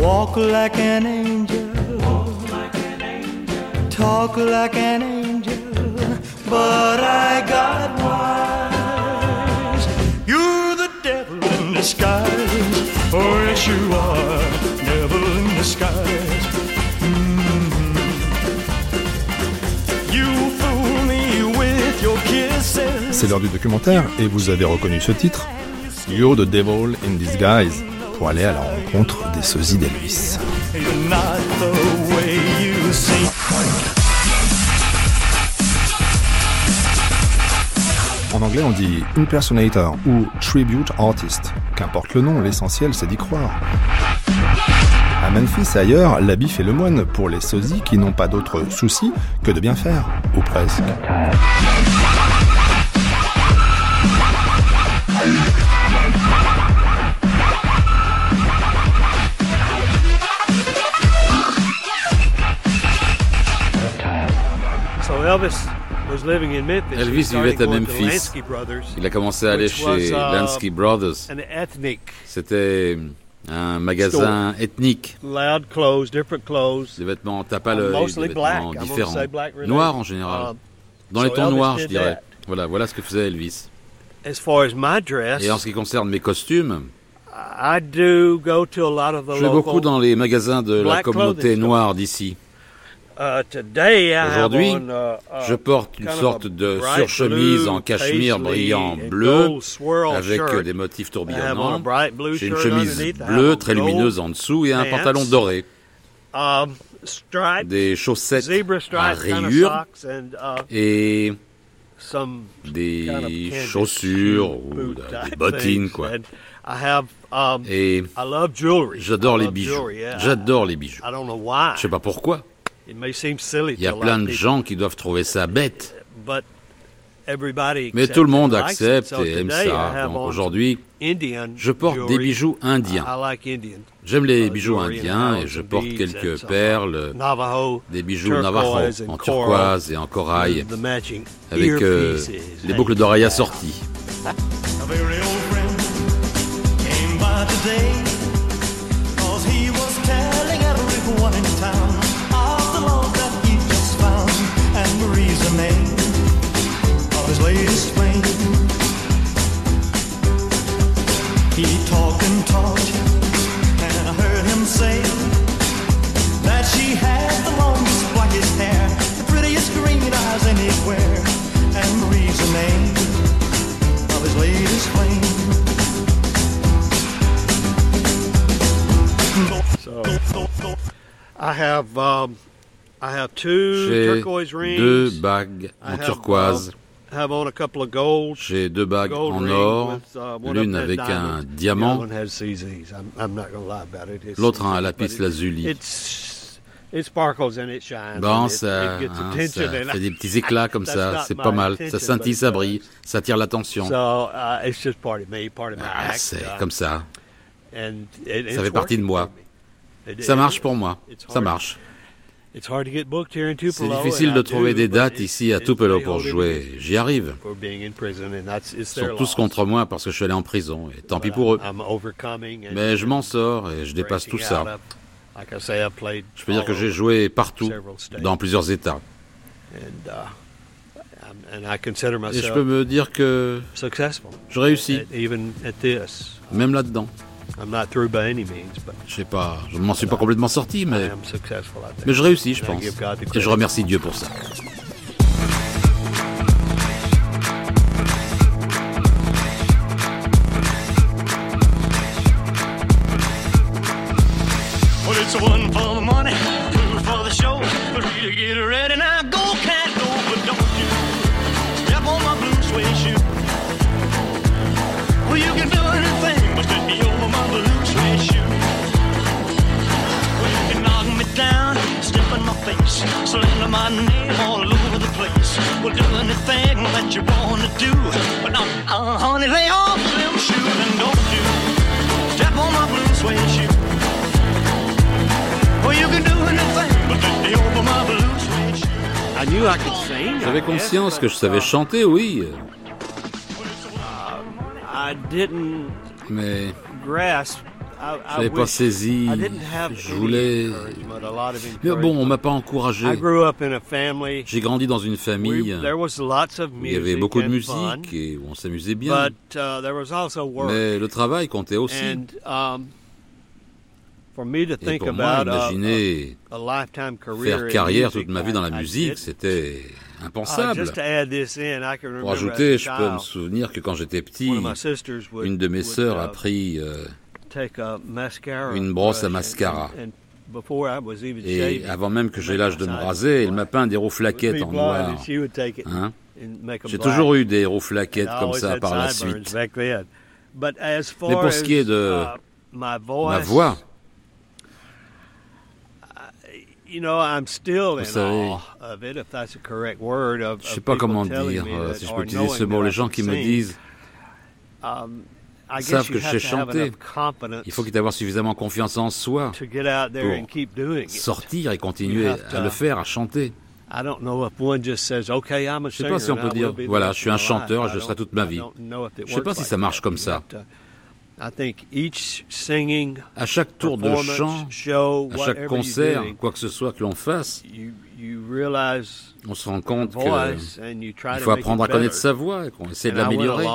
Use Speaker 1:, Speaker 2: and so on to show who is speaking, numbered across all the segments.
Speaker 1: Walk like an angel. Talk like an angel. But I got wise. You're the devil in disguise. Oh, yes, you are. Devil in disguise. Mhm. Kisses.
Speaker 2: C'est l'heure du documentaire et vous avez reconnu ce titre You're the Devil in Disguise pour aller à la rencontre des sosies d'Elvis. En anglais, on dit impersonator ou tribute artist. Qu'importe le nom, l'essentiel c'est d'y croire. À Memphis ailleurs, l'habit fait le moine pour les sosies qui n'ont pas d'autre souci que de bien faire, ou presque.
Speaker 3: Elvis
Speaker 4: vivait à Memphis. Il a commencé à aller chez
Speaker 3: uh,
Speaker 4: Lansky Brothers. C'était un magasin ethnique. Des vêtements tape à
Speaker 3: Uh,
Speaker 4: l'œil, des vêtements différents. Noirs en général.
Speaker 3: Um,
Speaker 4: Dans les tons noirs, je dirais. Voilà, voilà ce que faisait Elvis. Et en ce qui concerne mes costumes, je vais beaucoup dans les magasins de la communauté noire d'ici.
Speaker 3: Uh, today I have
Speaker 4: Aujourd'hui,
Speaker 3: on, uh, uh,
Speaker 4: Je porte une sorte de surchemise en cachemire brillant bleu avec
Speaker 3: shirt.
Speaker 4: des motifs tourbillonnants.
Speaker 3: bright blue
Speaker 4: J'ai une chemise bleue très lumineuse en dessous et un pantalon doré.
Speaker 3: um,
Speaker 4: Des chaussettes à rayures
Speaker 3: uh,
Speaker 4: et des chaussures ou des bottines quoi.
Speaker 3: Um,
Speaker 4: Et
Speaker 3: I love jewelry.
Speaker 4: j'adore
Speaker 3: I
Speaker 4: les bijoux. J'adore les bijoux.
Speaker 3: I don't know why.
Speaker 4: Je sais pas pourquoi.
Speaker 3: It may seem silly
Speaker 4: Il y a plein
Speaker 3: of
Speaker 4: de
Speaker 3: people,
Speaker 4: gens qui doivent trouver ça bête.
Speaker 3: but everybody
Speaker 4: Mais
Speaker 3: accepts
Speaker 4: tout le monde accepte et aime
Speaker 3: today I
Speaker 4: ça.
Speaker 3: have
Speaker 4: Donc
Speaker 3: on
Speaker 4: aujourd'hui,
Speaker 3: Indian
Speaker 4: je porte des
Speaker 3: jewelry.
Speaker 4: bijoux indiens.
Speaker 3: I like Indian.
Speaker 4: J'aime les
Speaker 3: uh,
Speaker 4: bijoux indiens et je porte quelques perles,
Speaker 3: Navajo,
Speaker 4: des bijoux
Speaker 3: turquoise
Speaker 4: Navajo
Speaker 3: and
Speaker 4: en
Speaker 3: coral,
Speaker 4: turquoise et en corail
Speaker 3: the matching
Speaker 4: avec euh, les boucles d'oreilles assorties.
Speaker 1: The name of his latest. He talked and talked, and I heard him say that she had the longest, blackest hair, the prettiest green eyes anywhere. And Marie's the name of his latest.
Speaker 3: So I have um,
Speaker 4: J'ai
Speaker 3: turquoise rings.
Speaker 4: deux bagues
Speaker 3: I
Speaker 4: en
Speaker 3: have,
Speaker 4: turquoise.
Speaker 3: have on a couple of gold.
Speaker 4: J'ai deux bagues
Speaker 3: gold
Speaker 4: en
Speaker 3: rings
Speaker 4: or,
Speaker 3: with, uh, one
Speaker 4: l'une avec un diamant,
Speaker 3: other one has CZs. I'm, I'm not going to lie about it. It's
Speaker 4: l'autre un lapis lazuli.
Speaker 3: It's it sparkles and it shines.
Speaker 4: Bon, ça, hein, ça fait des petits éclats comme ça,
Speaker 3: not
Speaker 4: c'est
Speaker 3: my
Speaker 4: pas mal. Ça scintille, ça brille, ça attire l'attention.
Speaker 3: So uh, it's just part of me, part of my
Speaker 4: Ah,
Speaker 3: act.
Speaker 4: c'est
Speaker 3: uh,
Speaker 4: comme ça. Ça
Speaker 3: it's
Speaker 4: fait partie de moi. Ça marche pour moi.
Speaker 3: it's
Speaker 4: Ça
Speaker 3: hard.
Speaker 4: marche. C'est difficile de trouver des dates ici à Tupelo pour jouer. J'y arrive. Ils sont tous contre moi parce que je suis allé en prison. Et tant pis pour eux. Mais je m'en sors et je dépasse tout ça. Je peux dire que j'ai joué partout, dans plusieurs États.
Speaker 3: And, uh,
Speaker 4: Et je peux me dire que
Speaker 3: successful.
Speaker 4: je réussis, même là-dedans.
Speaker 3: I'm not through by any means, but
Speaker 4: Je sais pas, je ne m'en suis pas complètement sorti,
Speaker 3: I
Speaker 4: mais, mais je réussis, je pense.
Speaker 3: give God the
Speaker 4: Et je remercie Dieu pour ça.
Speaker 1: Face, slander my name all over the place. Well, do anything that you wanna do, but now, uh, honey, lay off them shoes and don't you step on my blue suede shoe. Well, you can do anything, but lay over my blue suede shoe.
Speaker 3: I knew I could sing.
Speaker 4: J'avais
Speaker 3: I
Speaker 4: conscience que je savais chanter, oui,
Speaker 3: I didn't
Speaker 4: mais je n'avais pas saisi. Je voulais.
Speaker 3: of
Speaker 4: Mais bon, on m'a
Speaker 3: encouragement.
Speaker 4: pas encouragé. J'ai grandi dans une famille où il y avait beaucoup de musique et où on s'amusait bien.
Speaker 3: uh.
Speaker 4: Mais le travail comptait aussi.
Speaker 3: Um, for me to
Speaker 4: Et
Speaker 3: think
Speaker 4: pour moi,
Speaker 3: about a,
Speaker 4: imaginer faire carrière toute ma vie dans la musique, c'était
Speaker 3: Uh,
Speaker 4: impensable. Pour ajouter, je peux me souvenir que quand j'étais petit, une de mes sœurs
Speaker 3: uh,
Speaker 4: a pris euh, une brosse à mascara. et avant même que j'ai l'âge de me raser, elle m'a peint des roues
Speaker 3: With
Speaker 4: flaquettes
Speaker 3: me
Speaker 4: en noir. Hein? J'ai toujours eu des roues flaquettes
Speaker 3: And I
Speaker 4: comme ça par la suite. Mais pour ce qui est de
Speaker 3: uh,
Speaker 4: Ma voix,
Speaker 3: in
Speaker 4: savez, je sais
Speaker 3: of
Speaker 4: pas comment dire, euh, si je peux utiliser ce mot, les gens qui me disent
Speaker 3: Um,
Speaker 4: savent que je sais chanter. il faut qu'il avoir suffisamment confiance en soi pour sortir et continuer à le faire, à chanter.
Speaker 3: I don't know if one just says, "Okay, I'm a
Speaker 4: Je sais
Speaker 3: singer."
Speaker 4: pas si on peut dire, voilà, je suis un chanteur et je serai toute ma vie. Je sais pas si ça marche comme ça. À chaque tour de chant, à chaque concert, quoi que ce soit que l'on fasse, on se rend compte qu'il
Speaker 3: voice and you try to
Speaker 4: faut apprendre à connaître sa voix et qu'on essaie de l'améliorer.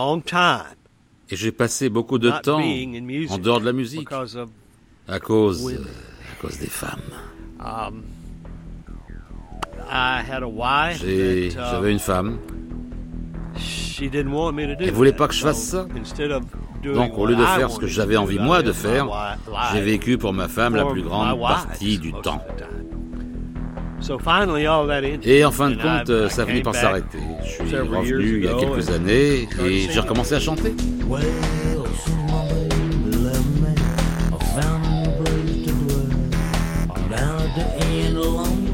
Speaker 4: Et j'ai passé beaucoup de temps en dehors de la musique à cause, euh, à cause des femmes.
Speaker 3: um, uh,
Speaker 4: J'avais une femme, Elle voulait
Speaker 3: that.
Speaker 4: pas que je fasse ça. donc au lieu de faire ce que j'avais envie moi de faire, j'ai vécu pour ma femme la plus grande partie du temps. Et en fin de compte, euh, ça
Speaker 3: came
Speaker 4: par s'arrêter. Je suis revenu il y a
Speaker 3: ago
Speaker 4: quelques
Speaker 3: and
Speaker 4: années et j'ai recommencé à chanter.
Speaker 5: Well, somebody left me. I found a place to dwell. Down at the end along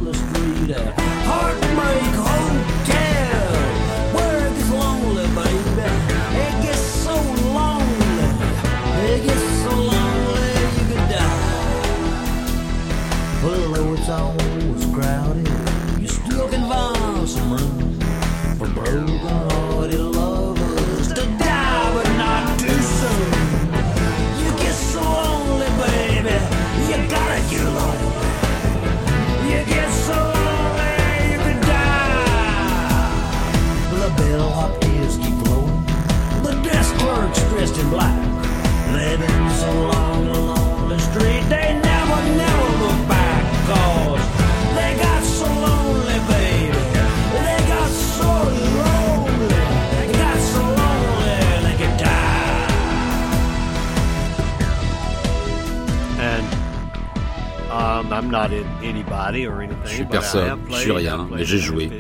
Speaker 4: Je suis personne, je suis rien, mais j'ai
Speaker 3: in
Speaker 4: joué.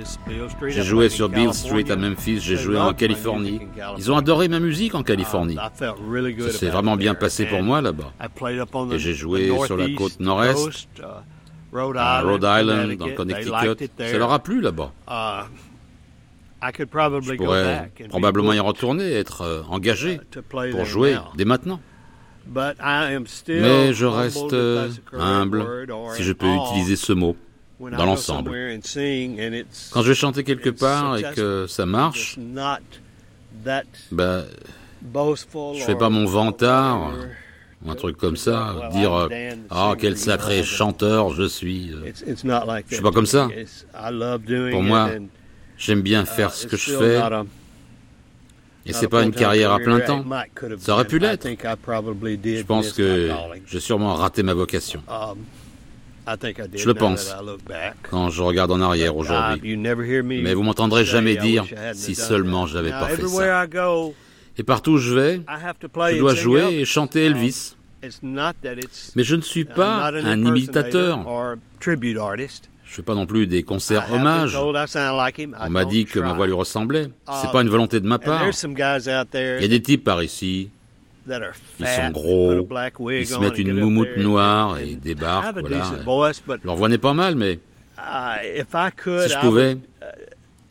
Speaker 4: J'ai
Speaker 3: I
Speaker 4: joué
Speaker 3: played
Speaker 4: sur Beale Street à. Memphis, j'ai joué en Californie. Ils ont adoré ma musique en Californie.
Speaker 3: Good
Speaker 4: Ça s'est vraiment bien passé pour moi là-bas. Et j'ai joué sur la côte nord-est,
Speaker 3: coast, uh, Rhode
Speaker 4: À
Speaker 3: Island,
Speaker 4: Rhode Island, dans le
Speaker 3: Connecticut.
Speaker 4: Ça leur a plu là-bas.
Speaker 3: Uh, I could
Speaker 4: Je
Speaker 3: probably go
Speaker 4: pourrais
Speaker 3: back and be
Speaker 4: probablement y retourner, être euh, engagé
Speaker 3: uh,
Speaker 4: pour jouer dès maintenant. Mais je reste euh, humble, si je peux utiliser ce mot, dans l'ensemble. Quand je vais chanter quelque part et que ça marche,
Speaker 3: boastful
Speaker 4: je fais pas mon vantard, ou un truc comme ça, dire ah quel sacré chanteur je suis. euh. Je suis pas comme ça. Pour moi, J'aime bien
Speaker 3: uh,
Speaker 4: faire ce que je fais et c'est pas une carrière à plein temps. Ça aurait pu l'être. Je pense que j'ai sûrement raté ma vocation
Speaker 3: Um,
Speaker 4: Je le pense. quand je regarde en arrière
Speaker 3: Uh,
Speaker 4: aujourd'hui. Mais vous m'entendrez jamais dire si seulement
Speaker 3: Now,
Speaker 4: pas fait ça. Et partout où je vais, je dois jouer et chanter Elvis.
Speaker 3: It's not that it's
Speaker 4: Mais je ne suis pas un imitateur. Je fais pas non plus des concerts hommages. On m'a dit que ma voix lui ressemblait. C'est
Speaker 3: Uh,
Speaker 4: pas une volonté de ma part. Il y a des types par ici, ils sont gros, ils se mettent une moumoute noire et débarquent, voilà. Leur voix n'est pas mal, mais Si je pouvais,
Speaker 3: uh,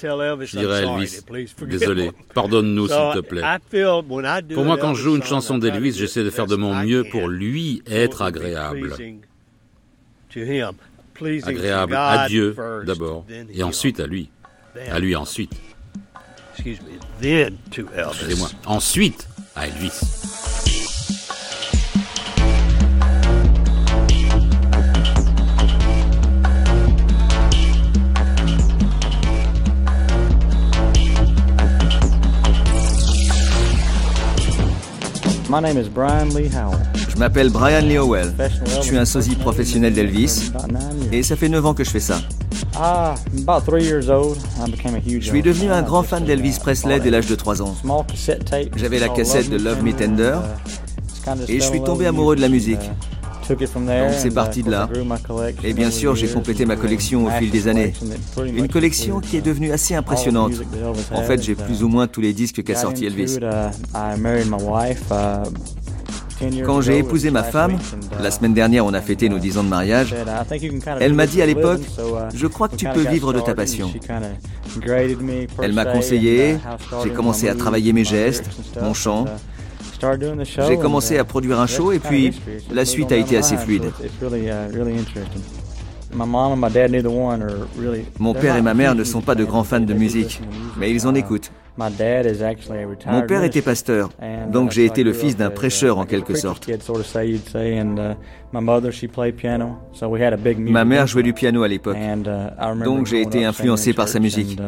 Speaker 4: je dirais à Elvis, désolé, pardonne-nous s'il te plaît. Pour moi,
Speaker 3: an
Speaker 4: quand je joue une chanson d'Elvis, j'essaie de faire de mon mieux pour lui être agréable. Agréable à Dieu
Speaker 3: first,
Speaker 4: d'abord,
Speaker 3: then
Speaker 4: et
Speaker 3: him.
Speaker 4: ensuite à lui.
Speaker 3: Then-
Speaker 4: À lui ensuite, excusez-moi. Ensuite, à Elvis.
Speaker 6: My name is Brian Lee Howell.
Speaker 7: Je m'appelle Brian Lee Howell. Je suis un sosie professionnel d'Elvis et ça fait 9 ans que je fais ça.
Speaker 6: Ah.
Speaker 7: Je suis devenu un grand fan d'Elvis Presley dès l'âge de 3 ans. J'avais la cassette de Love Me Tender,
Speaker 6: uh,
Speaker 7: et je suis tombé amoureux de la musique.
Speaker 6: uh,
Speaker 7: Donc c'est
Speaker 6: and, uh,
Speaker 7: parti de là. Et bien sûr, j'ai
Speaker 6: years,
Speaker 7: complété ma collection au fil des années. Une collection qui est devenue assez impressionnante. En fait, j'ai plus ou moins tous les disques qu'a sorti Elvis. Quand j'ai épousé ma femme, la semaine dernière on a fêté nos 10 ans de mariage, Elle m'a dit à l'époque,
Speaker 6: uh,
Speaker 7: je crois que tu peux vivre de ta passion. Elle m'a conseillé,
Speaker 6: uh, started
Speaker 7: j'ai commencé à travailler mes gestes, mon chant.
Speaker 6: uh,
Speaker 7: J'ai commencé à produire un show et puis la suite a été assez fluide. Mon père et ma mère ne sont pas de grands fans de musique, mais ils en écoutent.
Speaker 6: My dad is actually a retired
Speaker 7: Mon père était pasteur,
Speaker 6: And,
Speaker 7: donc
Speaker 6: uh,
Speaker 7: j'ai été le fils d'un
Speaker 6: uh,
Speaker 7: prêcheur en quelque sorte.
Speaker 6: kid, sort of say, you'd say, and, uh, my mother, she played piano, so we had a big music
Speaker 7: Ma mère jouait du piano à l'époque.
Speaker 6: Uh,
Speaker 7: Donc, j'ai été influencé par sa musique.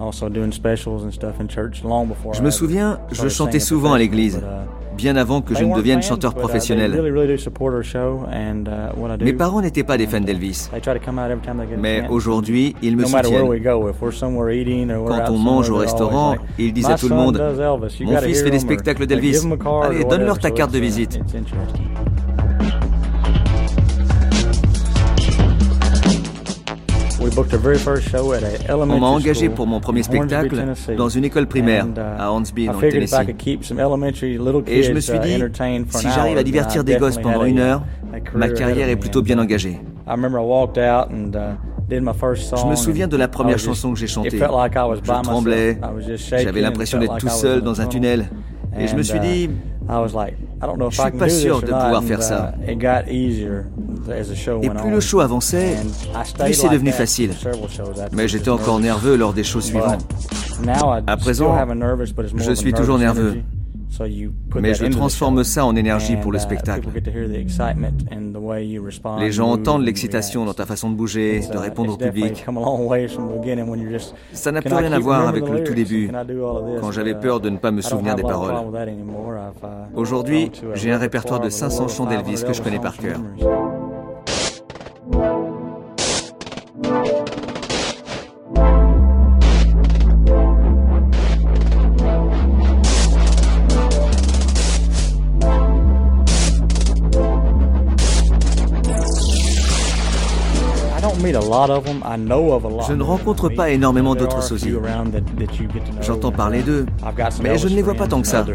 Speaker 6: And, also doing specials and stuff in church long before
Speaker 7: Je me souviens, je chantais souvent à l'église,
Speaker 6: uh,
Speaker 7: bien avant que je ne devienne chanteur professionnel.
Speaker 6: really, really do support our show and, what I do.
Speaker 7: Mes parents n'étaient pas des fans d'Elvis,
Speaker 6: they try to come out every time they get a
Speaker 7: mais aujourd'hui, ils me
Speaker 6: no matter where we
Speaker 7: soutiennent.
Speaker 6: go, if we're somewhere eating or we're
Speaker 7: Quand on mange au restaurant, ils disent
Speaker 6: "My
Speaker 7: à tout le monde,
Speaker 6: does Elvis. You
Speaker 7: Mon fils fait des
Speaker 6: him," or
Speaker 7: spectacles d'Elvis. Allez, donne-leur ta carte de
Speaker 6: uh,
Speaker 7: visite. On m'a engagé pour mon premier spectacle dans une école primaire
Speaker 6: uh,
Speaker 7: à Hornsby,
Speaker 6: I
Speaker 7: dans le
Speaker 6: figured if I
Speaker 7: Tennessee.
Speaker 6: could keep some elementary little
Speaker 7: Et je me
Speaker 6: kids,
Speaker 7: suis
Speaker 6: uh,
Speaker 7: dit, si j'arrive à divertir des gosses pendant une heure, ma carrière est plutôt bien engagée.
Speaker 6: I remember I walked out and uh, did my first song.
Speaker 7: Je me souviens de la première chanson que j'ai chantée. Je tremblais, j'avais l'impression d'être tout seul dans un tunnel. Et je me suis dit, je
Speaker 6: I
Speaker 7: suis pas sûr de pouvoir faire ça. Et plus le show avançait, plus c'est devenu facile. Mais j'étais encore nerveux lors des shows suivants.
Speaker 6: But now I
Speaker 7: À présent, je suis toujours nerveux. Mais
Speaker 6: that
Speaker 7: je transforme ça en énergie pour le
Speaker 6: uh,
Speaker 7: spectacle. Les gens entendent l'excitation dans ta façon de bouger, de
Speaker 6: uh,
Speaker 7: répondre au public. Ça n'a
Speaker 6: "Can
Speaker 7: plus rien à voir avec le tout début,
Speaker 6: Can I do all of this?"
Speaker 7: quand j'avais
Speaker 6: But, uh,
Speaker 7: peur de ne pas me souvenir des paroles. Aujourd'hui, j'ai un répertoire de
Speaker 6: repertoire of
Speaker 7: 500
Speaker 6: over
Speaker 7: chants d'Elvis
Speaker 6: 500
Speaker 7: que je connais par cœur. Je ne rencontre
Speaker 6: I
Speaker 7: pas énormément d'autres sosies. J'entends parler d'eux, mais je ne les vois pas tant que ça.
Speaker 6: uh,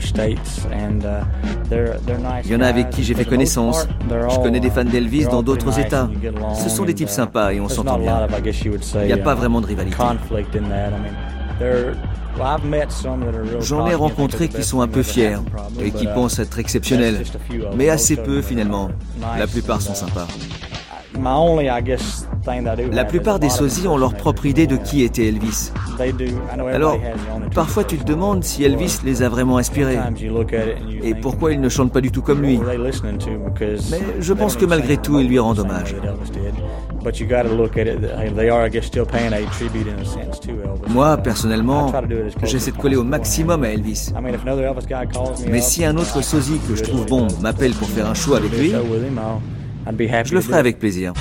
Speaker 7: Il y en a avec qui j'ai fait connaissance. Je connais des
Speaker 6: uh,
Speaker 7: fans d'Elvis
Speaker 6: they're
Speaker 7: dans d'autres États. Ce sont des types
Speaker 6: uh,
Speaker 7: sympas et on s'entend bien. Il n'y a pas
Speaker 6: uh,
Speaker 7: vraiment de rivalité. J'en ai rencontré qui sont un peu fiers et qui
Speaker 6: uh,
Speaker 7: pensent être exceptionnels. Mais assez peu finalement. La plupart sont
Speaker 6: uh,
Speaker 7: sympas. La plupart des sosies ont leur propre idée de qui était Elvis. Alors, parfois tu te demandes si Elvis les a vraiment inspirés et pourquoi il ne chante pas du tout comme lui? Mais je pense que malgré tout, il lui rend
Speaker 6: the same
Speaker 7: hommage. Moi, personnellement, j'essaie de coller au maximum à Elvis. Mais si un autre sosie que je trouve bon m'appelle pour faire un show avec lui, je le ferai avec plaisir.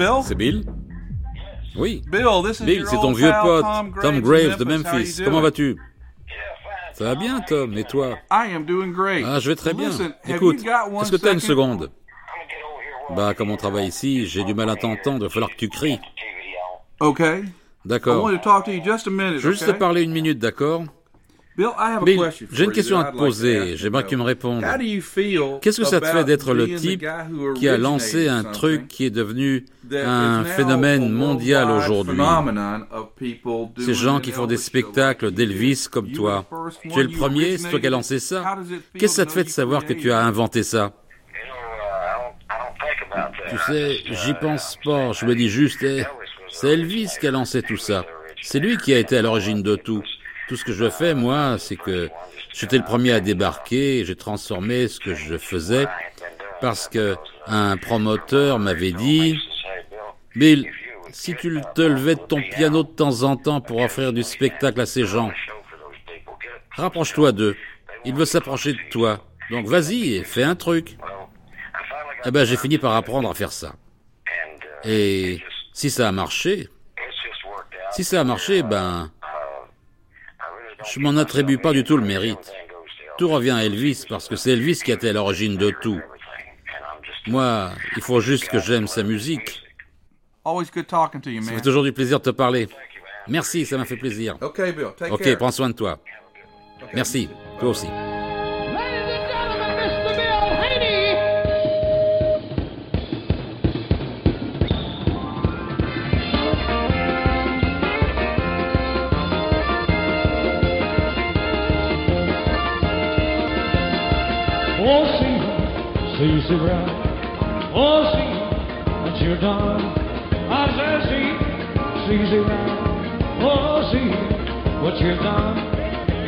Speaker 8: Bill?
Speaker 4: C'est Bill Oui.
Speaker 8: Bill, this is
Speaker 4: Bill, c'est ton vieux pote,
Speaker 8: Tom
Speaker 4: Tom
Speaker 8: Graves
Speaker 4: de
Speaker 8: Memphis.
Speaker 4: Comment vas-tu? Ça va bien, Tom, et toi?
Speaker 8: I am doing great.
Speaker 4: Ah, je vais très bien. Écoute, est-ce que t'as une
Speaker 8: second?
Speaker 4: seconde? Bah, comme on travaille ici, j'ai du mal à t'entendre, il va falloir que tu cries.
Speaker 8: Okay. I
Speaker 4: D'accord. Je veux juste te parler une minute, d'accord? J'ai une question à te poser.
Speaker 8: ask
Speaker 4: J'aimerais
Speaker 8: you,
Speaker 4: que tu me
Speaker 8: Bill.
Speaker 4: répondes. Qu'est-ce que ça te fait d'être le type qui a lancé un truc qui est devenu
Speaker 8: that
Speaker 4: un phénomène
Speaker 8: a
Speaker 4: mondial aujourd'hui?
Speaker 8: phenomenon of people doing
Speaker 4: Ces gens qui font des spectacles
Speaker 8: like you
Speaker 4: d'Elvis comme
Speaker 8: You
Speaker 4: toi.
Speaker 8: were the first
Speaker 4: Tu es le premier, c'est toi qui as lancé ça Qu'est-ce que ça
Speaker 8: to
Speaker 4: te
Speaker 8: know
Speaker 4: fait de
Speaker 8: you
Speaker 4: savoir que tu as
Speaker 8: it?
Speaker 4: inventé ça? Tu sais, j'y pense pas, je me dis juste, eh, c'est Elvis qui a lancé tout ça. C'est lui qui a été à l'origine de tout. Tout ce que je fais, moi, c'est que j'étais le premier à débarquer, et j'ai transformé ce que je faisais parce que un promoteur m'avait dit, Bill, si tu te levais de ton piano de temps en temps pour offrir du spectacle à ces gens, rapproche-toi d'eux. Il veut s'approcher de toi. Donc vas-y et fais un truc. Eh ben, j'ai fini par apprendre à faire ça. Et si ça a marché, si ça a marché, ben, je m'en attribue pas du tout le mérite. Tout revient à Elvis parce que c'est Elvis qui a été à l'origine de tout. Moi, il faut juste que j'aime sa musique. Ça fait toujours du plaisir de te parler. Merci, ça m'a fait plaisir. Ok, prends soin de toi. Merci, toi aussi.
Speaker 9: See, see, right. Oh, see, what you done. I said, see, see, see, right. Oh, see, what you done.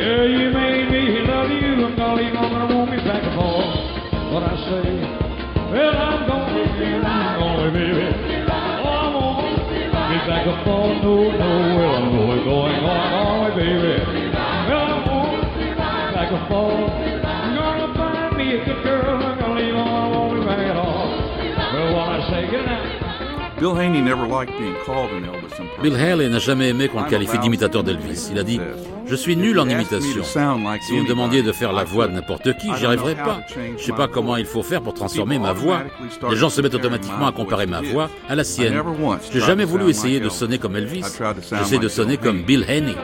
Speaker 9: Girl, you made me love you. I'm leave on, gonna want me back and forth. What I say, well, I'm gonna be, I'm gonna be, baby. Oh, I'm gonna be back and forth. No, no, well, I'm going, going, going, going, baby. Well, I'm be back and forth.
Speaker 8: Bill
Speaker 4: Haley n'a jamais aimé qu'on le qualifie d'imitateur d'Elvis. Il a dit Je suis nul en imitation. Si vous me demandiez de faire la voix de n'importe qui, j'y arriverai pas. Je sais pas comment il faut faire pour transformer ma voix. Les gens se mettent automatiquement à comparer ma voix à la sienne. J'ai jamais voulu essayer de sonner comme Elvis. J'essaie de sonner comme Bill Haney.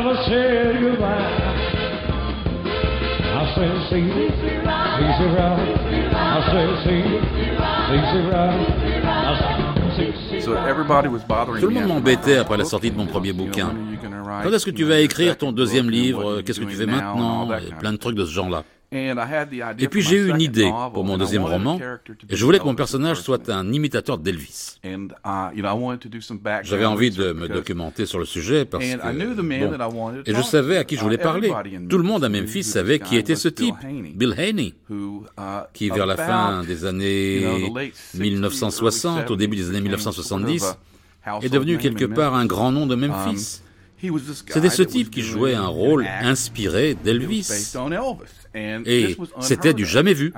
Speaker 9: Never said goodbye. I said, see, see, see, right. I said, see, see, see, right. I said, see, see,
Speaker 8: So everybody was bothering
Speaker 4: Tout le monde m'embêtait après la sortie de mon premier bouquin. Quand est-ce que tu vas écrire ton deuxième livre? Qu'est-ce que tu fais maintenant? Et plein de trucs de ce genre-là.
Speaker 8: And I had the idea
Speaker 4: Et puis j'ai eu une idée
Speaker 8: novel,
Speaker 4: pour mon deuxième roman,
Speaker 8: character to
Speaker 4: et je voulais que mon personnage soit un imitateur d'Elvis.
Speaker 8: And, uh, you know, I wanted to do some background
Speaker 4: J'avais envie de me documenter sur le sujet parce
Speaker 8: And I knew the
Speaker 4: que
Speaker 8: man
Speaker 4: bon,
Speaker 8: that I wanted to
Speaker 4: et je savais
Speaker 8: to.
Speaker 4: à qui je
Speaker 8: Uh,
Speaker 4: voulais parler.
Speaker 8: everybody in
Speaker 4: Tout le monde à
Speaker 8: Memphis
Speaker 4: savait qui était
Speaker 8: was
Speaker 4: ce type, Bill Haney,
Speaker 8: who, uh,
Speaker 4: qui vers la fin des années
Speaker 8: you know, the late 60s,
Speaker 4: 1960, au début des années
Speaker 8: early
Speaker 4: 1970,
Speaker 8: 70s, sort of a
Speaker 4: est devenu quelque
Speaker 8: in
Speaker 4: part un grand nom de
Speaker 8: Um,
Speaker 4: Memphis. C'était ce type qui jouait un rôle inspiré d'Elvis. Et c'était du jamais vu.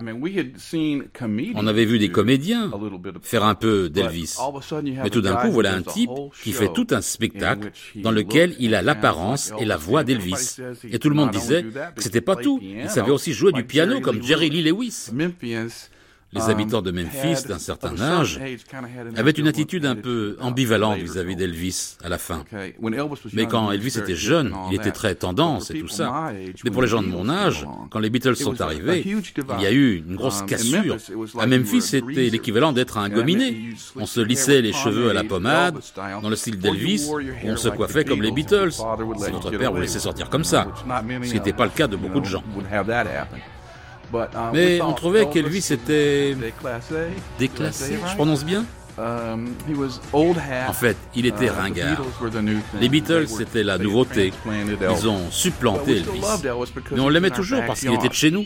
Speaker 4: On avait vu des comédiens faire un peu d'Elvis. Mais tout d'un coup, voilà un type qui fait tout un spectacle dans lequel il a l'apparence et la voix d'Elvis. Et tout le monde disait que c'était pas tout. Il savait aussi jouer du piano comme Jerry. Lee Lewis. Les
Speaker 8: um,
Speaker 4: habitants de Memphis d'un certain âge avaient une attitude un peu ambivalente vis-à-vis d'Elvis à la fin. Mais quand Elvis était jeune, il était très tendance et tout ça. Mais pour les gens de mon âge, quand les Beatles sont arrivés, il y a eu une grosse
Speaker 8: Um,
Speaker 4: cassure. À Memphis, c'était l'équivalent d'être un gominé. On se lissait les cheveux à la pommade, dans le style d'Elvis, on se coiffait comme les
Speaker 8: Beatles,
Speaker 4: Si
Speaker 8: get
Speaker 4: père vous laissait sortir comme ça. Ce qui n'était pas le cas de beaucoup de gens. Mais on trouvait
Speaker 8: Elvis
Speaker 4: qu'Elvis était
Speaker 8: déclassé.
Speaker 4: Je prononce bien?
Speaker 8: Um.
Speaker 4: En fait, il était
Speaker 8: Uh,
Speaker 4: ringard. Les Beatles, c'était la nouveauté. Ils ont supplanté Elvis. Mais on l'aimait toujours parce qu'il était de chez nous.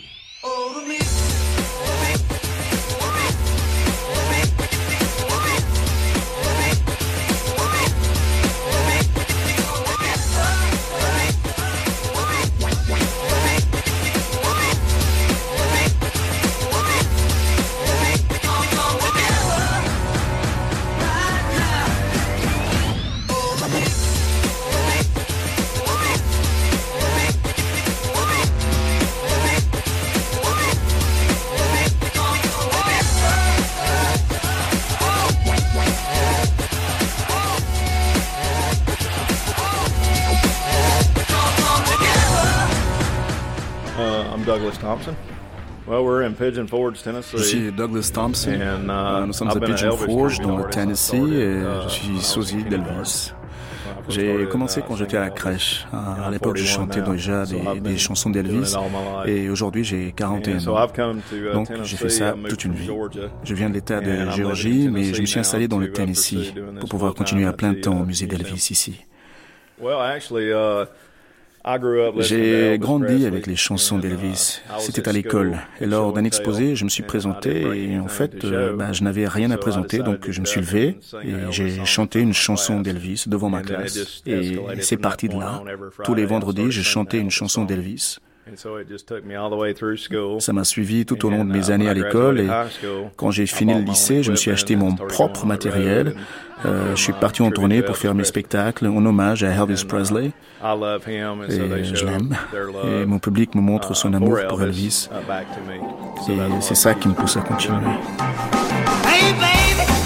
Speaker 10: Pigeon Forge, Tennessee.
Speaker 11: Je suis Douglas Thompson.
Speaker 10: And, uh,
Speaker 11: Euh, Nous sommes à Pigeon Forge, dans le Tennessee,
Speaker 10: started,
Speaker 11: et
Speaker 10: uh,
Speaker 11: je suis sosie
Speaker 10: 14.
Speaker 11: d'Elvis. J'ai commencé
Speaker 10: uh,
Speaker 11: quand j'étais à la crèche. À, l'époque, je
Speaker 10: 41
Speaker 11: chantais déjà des, des chansons d'Elvis. Et aujourd'hui, j'ai 41
Speaker 10: And so
Speaker 11: ans.
Speaker 10: Uh,
Speaker 11: Donc, j'ai fait ça toute une vie.
Speaker 10: Georgia.
Speaker 11: Je viens de l'État de Géorgie, mais je me suis installé dans le
Speaker 10: uh,
Speaker 11: Tennessee pour pouvoir continuer à plein temps
Speaker 10: uh,
Speaker 11: au musée d'Elvis ici. J'ai grandi avec les chansons
Speaker 10: uh,
Speaker 11: d'Elvis. C'était à l'école. Et lors d'un exposé, je me suis présenté et en fait, euh, bah, je n'avais rien à présenter, donc je me suis levé et
Speaker 10: Elvis
Speaker 11: j'ai chanté une chanson d'Elvis devant ma classe. Et c'est parti de là. Tous les vendredis, je chantais une chanson d'Elvis.
Speaker 10: And so it just took me all the way through school.
Speaker 11: Ça m'a suivi tout au long de mes
Speaker 10: uh,
Speaker 11: années à
Speaker 10: when I
Speaker 11: l'école et
Speaker 10: graduated high school,
Speaker 11: quand j'ai
Speaker 10: I
Speaker 11: fini le
Speaker 10: bought my own
Speaker 11: lycée, je me suis
Speaker 10: equipment
Speaker 11: acheté mon propre matériel. Euh, je suis
Speaker 10: my
Speaker 11: parti en tournée
Speaker 10: to
Speaker 11: pour
Speaker 10: Elvis
Speaker 11: faire mes
Speaker 10: Presley.
Speaker 11: spectacles en hommage à Elvis
Speaker 10: uh,
Speaker 11: Presley.
Speaker 10: I love him, and so
Speaker 11: Et je l'aime.
Speaker 10: their
Speaker 11: Et mon public me montre
Speaker 10: uh,
Speaker 11: son
Speaker 10: for
Speaker 11: amour pour
Speaker 10: Elvis,
Speaker 11: Et
Speaker 10: that's
Speaker 11: c'est
Speaker 10: what
Speaker 11: ça qui me pousse à continuer.
Speaker 5: Hey baby,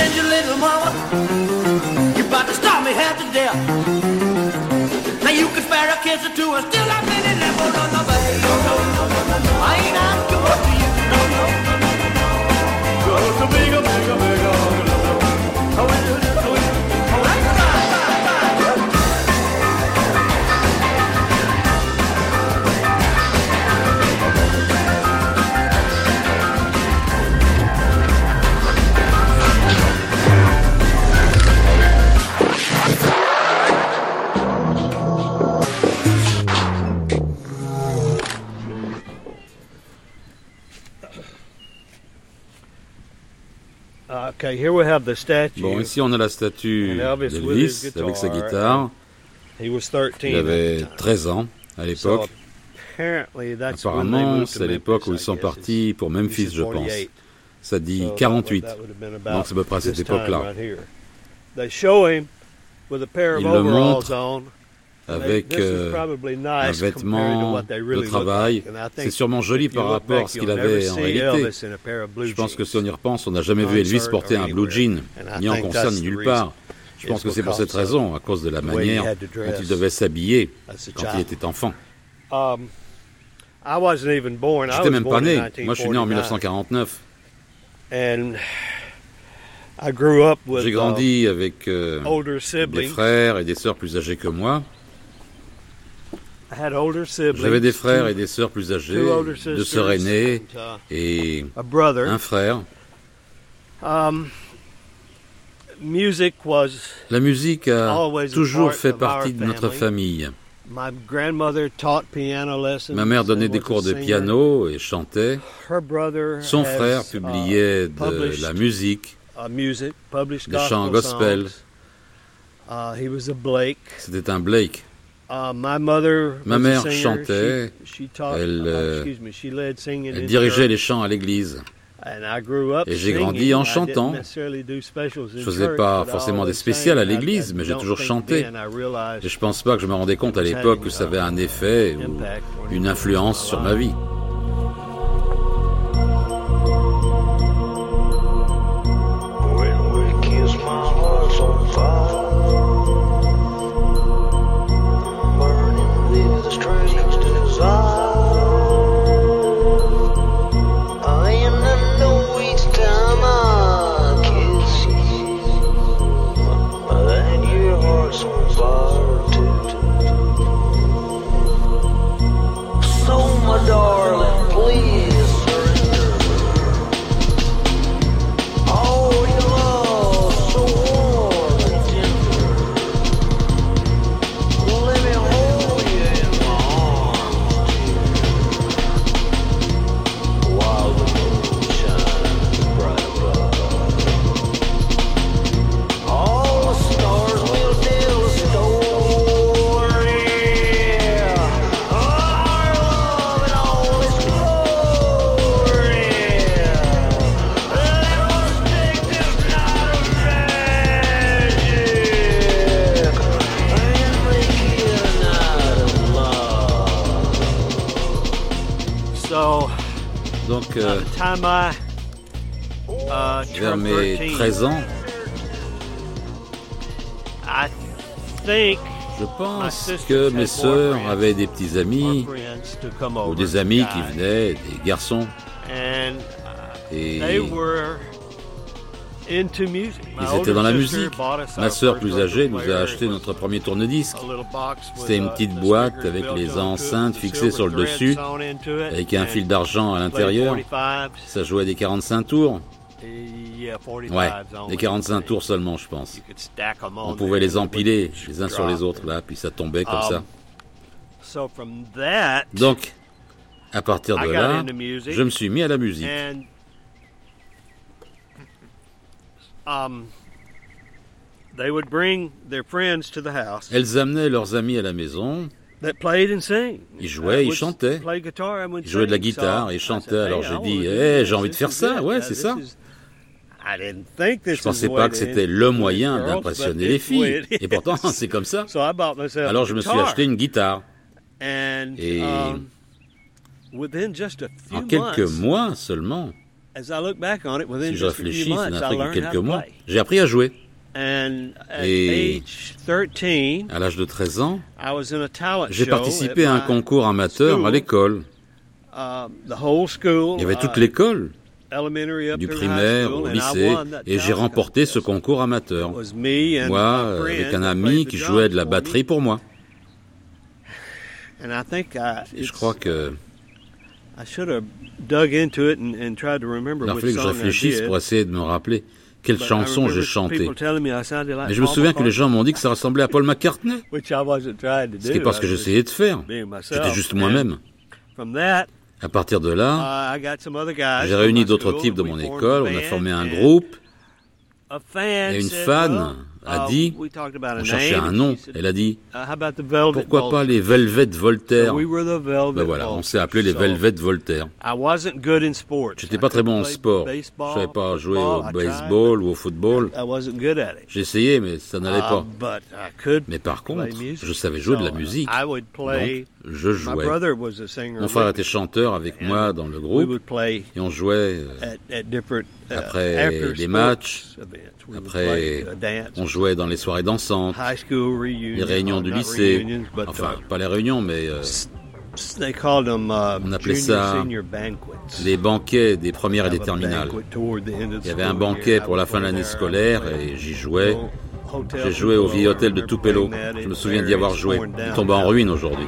Speaker 5: Don't be a stingy little mama. You about to stop me half to death. Now you can spare a kiss or two and still I'm in it. No, no, no, baby. No, no, no, no, no, no. I ain't asking what you No, no, no, no, no,
Speaker 4: Bon, ici on a la statue d'Elvis avec sa
Speaker 3: guitar,
Speaker 4: guitare.
Speaker 3: He was 13
Speaker 4: Il avait
Speaker 3: at the time.
Speaker 4: 13 ans à l'époque. Apparemment, c'est à l'époque où ils sont partis pour Memphis,
Speaker 3: is
Speaker 4: je pense.
Speaker 3: 48.
Speaker 4: Ça dit
Speaker 3: So that would-
Speaker 4: 48.
Speaker 3: that would have been about
Speaker 4: Donc c'est à peu près à cette époque-là.
Speaker 3: right here. They show him with a pair of
Speaker 4: Il le
Speaker 3: overalls
Speaker 4: montre avec euh, un vêtement de travail. C'est sûrement joli par rapport à ce qu'il avait en réalité. Je pense que si on y repense, on n'a jamais vu Elvis porter
Speaker 3: or
Speaker 4: un blue jean, ni en concert ni nulle part. Je pense que c'est pour cette raison, à cause de la manière dont il devait s'habiller quand il était enfant.
Speaker 3: Um, I wasn't even born. I
Speaker 4: J'étais
Speaker 3: was
Speaker 4: même pas né. Moi, je suis né en
Speaker 3: 1949.
Speaker 4: 1949.
Speaker 3: And I grew up with
Speaker 4: J'ai grandi avec euh,
Speaker 3: uh, older
Speaker 4: des frères et des sœurs plus âgés que moi. J'avais des frères et des sœurs plus âgés, deux sœurs
Speaker 3: sisters
Speaker 4: aînées
Speaker 3: and, uh,
Speaker 4: et
Speaker 3: a brother.
Speaker 4: un frère.
Speaker 3: Um,
Speaker 4: La musique a toujours fait partie de notre famille.
Speaker 3: my grandmother taught piano lessons.
Speaker 4: Ma mère donnait des cours de piano et chantait.
Speaker 3: Her brother
Speaker 4: Son frère
Speaker 3: uh,
Speaker 4: publiait de
Speaker 3: published,
Speaker 4: la musique,
Speaker 3: uh, music, published
Speaker 4: des chants
Speaker 3: gospel.
Speaker 4: C'était un Blake.
Speaker 3: Uh, my mother
Speaker 4: Ma mère chantait,
Speaker 3: She, she taught,
Speaker 4: elle,
Speaker 3: uh,
Speaker 4: euh,
Speaker 3: excuse me, she led singing
Speaker 4: Elle
Speaker 3: in
Speaker 4: dirigeait
Speaker 3: church.
Speaker 4: les chants à l'église.
Speaker 3: And I grew up
Speaker 4: Et j'ai
Speaker 3: singing.
Speaker 4: grandi en chantant. Je faisais
Speaker 3: church,
Speaker 4: pas forcément des spéciales à l'église, mais j'ai toujours chanté. Et je pense pas que je me rendais compte à l'époque que ça avait un effet ou une influence sur ma vie. Vers
Speaker 3: turned
Speaker 4: mes
Speaker 3: 13,
Speaker 4: 13 ans,
Speaker 3: I think
Speaker 4: je pense que mes sœurs avaient des petits amis ou des amis qui venaient, des garçons.
Speaker 3: Uh,
Speaker 4: Et ils étaient dans la musique. Ma sœur plus âgée nous a acheté notre premier tourne-disque. C'était une petite
Speaker 3: the
Speaker 4: boîte avec les enceintes fixées sur le dessus, avec un fil d'argent à l'intérieur.
Speaker 3: 45s.
Speaker 4: Ça jouait des 45 tours.
Speaker 3: 45s
Speaker 4: Ouais, des 45 tours seulement, je pense.
Speaker 3: On
Speaker 4: pouvait les empiler les uns sur les autres, là, puis ça tombait comme
Speaker 3: Um,
Speaker 4: ça.
Speaker 3: So from that,
Speaker 4: Donc, à partir de là, je me suis mis à la musique.
Speaker 3: and um, they would bring their friends to the house
Speaker 4: Elles amenaient leurs amis à la maison,
Speaker 3: that played and sang.
Speaker 4: ils jouaient,
Speaker 3: I
Speaker 4: ils chantaient. Ils jouaient de la guitare
Speaker 3: So
Speaker 4: et
Speaker 3: I
Speaker 4: chantaient. Alors
Speaker 3: "Hey,
Speaker 4: j'ai dit,
Speaker 3: this.
Speaker 4: j'ai envie de faire ça. Ouais,
Speaker 3: Uh,
Speaker 4: c'est ça. Je pensais
Speaker 3: was the
Speaker 4: pas que c'était le moyen d'impressionner les filles. Et pourtant, c'est comme ça.
Speaker 3: So I bought myself
Speaker 4: Alors
Speaker 3: a
Speaker 4: je me suis acheté une guitare.
Speaker 3: And
Speaker 4: Et
Speaker 3: um,
Speaker 4: En quelques mois seulement,
Speaker 3: as I look back on it, within
Speaker 4: si je réfléchis, de
Speaker 3: learned how
Speaker 4: quelques mois, j'ai appris à jouer. Et-
Speaker 3: age 13,
Speaker 4: À l'âge de 13 ans,
Speaker 3: I was in a talent
Speaker 4: j'ai participé à un concours amateur à l'école.
Speaker 3: Uh, the whole school,
Speaker 4: Il y avait toute
Speaker 3: uh,
Speaker 4: l'école, du primaire
Speaker 3: school,
Speaker 4: au lycée, et j'ai remporté ce concours amateur. Moi,
Speaker 3: my
Speaker 4: avec un ami qui jouait de la batterie pour moi.
Speaker 3: I,
Speaker 4: Et je crois que il a fallu que je réfléchisse pour essayer de me rappeler quelle chanson
Speaker 3: remember
Speaker 4: je chantais. Mais je me souviens que les gens m'ont dit que ça ressemblait à Paul McCartney.
Speaker 3: which I wasn't trying to do.
Speaker 4: Ce qui n'est pas ce que j'essayais de faire. J'étais juste moi-même.
Speaker 3: From that,
Speaker 4: À partir de là,
Speaker 3: I got some other guys
Speaker 4: j'ai réuni d'autres types de mon école, on a formé un groupe, et une
Speaker 3: said,
Speaker 4: fan a
Speaker 3: uh,
Speaker 4: dit, on cherchait un nom, elle a dit,
Speaker 3: uh,
Speaker 4: pourquoi pas les Velvet Voltaire Ben voilà, on s'est appelé les Velvet Voltaire.
Speaker 3: I wasn't good in sports.
Speaker 4: J'étais
Speaker 3: I
Speaker 4: pas très bon en sport. Je savais pas jouer au baseball ou au football.
Speaker 3: but I wasn't good at it.
Speaker 4: J'essayais, mais ça n'allait
Speaker 3: Uh,
Speaker 4: pas.
Speaker 3: but I could
Speaker 4: Mais par contre, je savais jouer de la musique. Donc, je
Speaker 3: My
Speaker 4: jouais.
Speaker 3: brother was a singer.
Speaker 4: Mon frère était chanteur avec moi dans le groupe
Speaker 3: would play
Speaker 4: et on jouait euh,
Speaker 3: uh,
Speaker 4: Après les matchs, après on jouait dans les soirées dansantes, les réunions du lycée, enfin
Speaker 3: uh,
Speaker 4: pas les réunions mais euh,
Speaker 3: uh,
Speaker 4: on appelait ça les banquets des premières et des terminales. Il y avait un banquet pour la fin de l'année scolaire et j'y jouais. J'ai joué au vieil hôtel de Tupelo. Je me souviens d'y avoir joué. Il tombe en ruine aujourd'hui.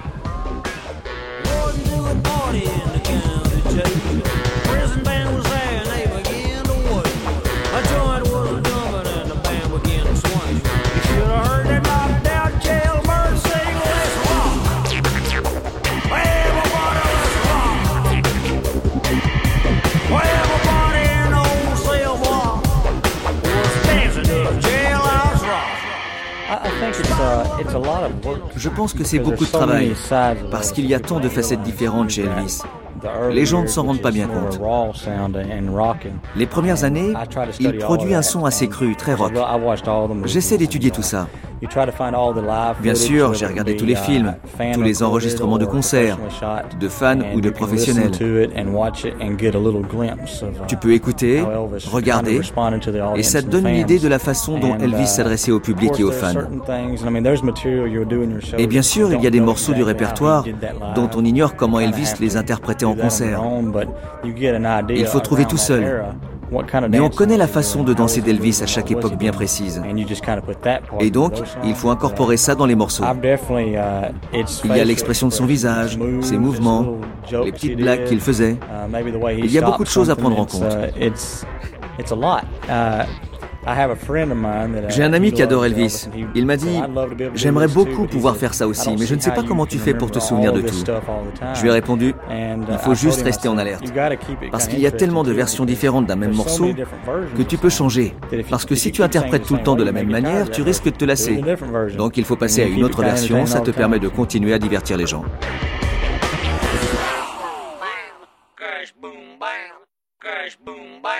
Speaker 7: Je pense que c'est beaucoup de travail, parce qu'il y a tant de facettes différentes chez Elvis. Les gens ne s'en rendent pas bien compte. Les premières années, il produit un son assez cru, très rock. J'essaie d'étudier tout ça. Bien sûr, j'ai regardé tous les films, tous les enregistrements de concerts, de fans ou de professionnels. Tu peux écouter, regarder, et ça te donne une idée de la façon dont Elvis s'adressait au public et aux fans. Et bien sûr, il y a des morceaux du répertoire dont on ignore comment Elvis les interprétait en concert. Il faut trouver tout seul. Mais on connaît la façon de danser d'Elvis à chaque époque bien précise. Et donc, il faut incorporer ça dans les morceaux. Il y a l'expression de son visage, ses mouvements, les petites blagues qu'il faisait. Il y a beaucoup de choses à prendre en compte. J'ai un ami qui adore Elvis. Il m'a dit J'aimerais beaucoup pouvoir faire ça aussi, mais je ne sais pas comment tu fais pour te souvenir de tout. Je lui ai répondu Il faut juste rester en alerte. Parce qu'il y a tellement de versions différentes d'un même morceau que tu peux changer. Parce que si tu interprètes tout le temps de la même manière, tu risques de te lasser. Donc il faut passer à une autre version, ça te permet de continuer à divertir les gens.
Speaker 5: Crash boom bam, crash boom bam,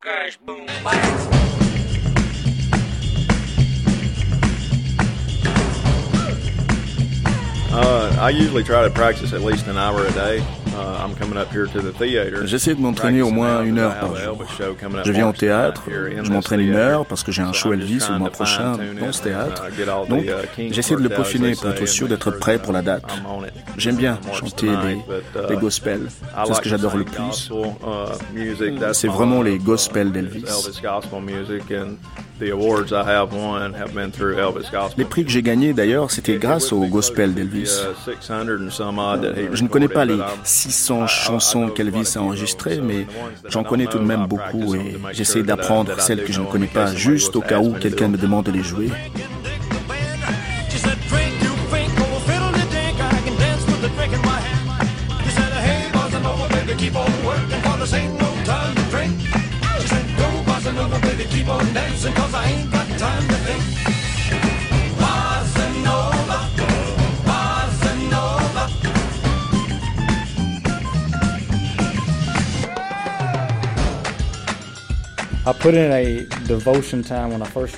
Speaker 5: crash boom bam.
Speaker 11: J'essaie de m'entraîner au moins une heure par jour. Je viens au théâtre, je m'entraîne une heure parce que j'ai un show Elvis le mois prochain dans ce théâtre. Donc, j'essaie de le peaufiner pour être sûr d'être prêt pour la date. J'aime bien chanter les, les gospels. C'est ce que j'adore le plus. C'est vraiment les gospels d'Elvis. Les prix que j'ai gagnés d'ailleurs, c'était grâce au gospel d'Elvis. Je ne connais pas les 600 chansons qu'Elvis a enregistrées, mais j'en connais tout de même beaucoup et j'essaie d'apprendre celles que je ne connais pas, juste au cas où quelqu'un me demande de les jouer.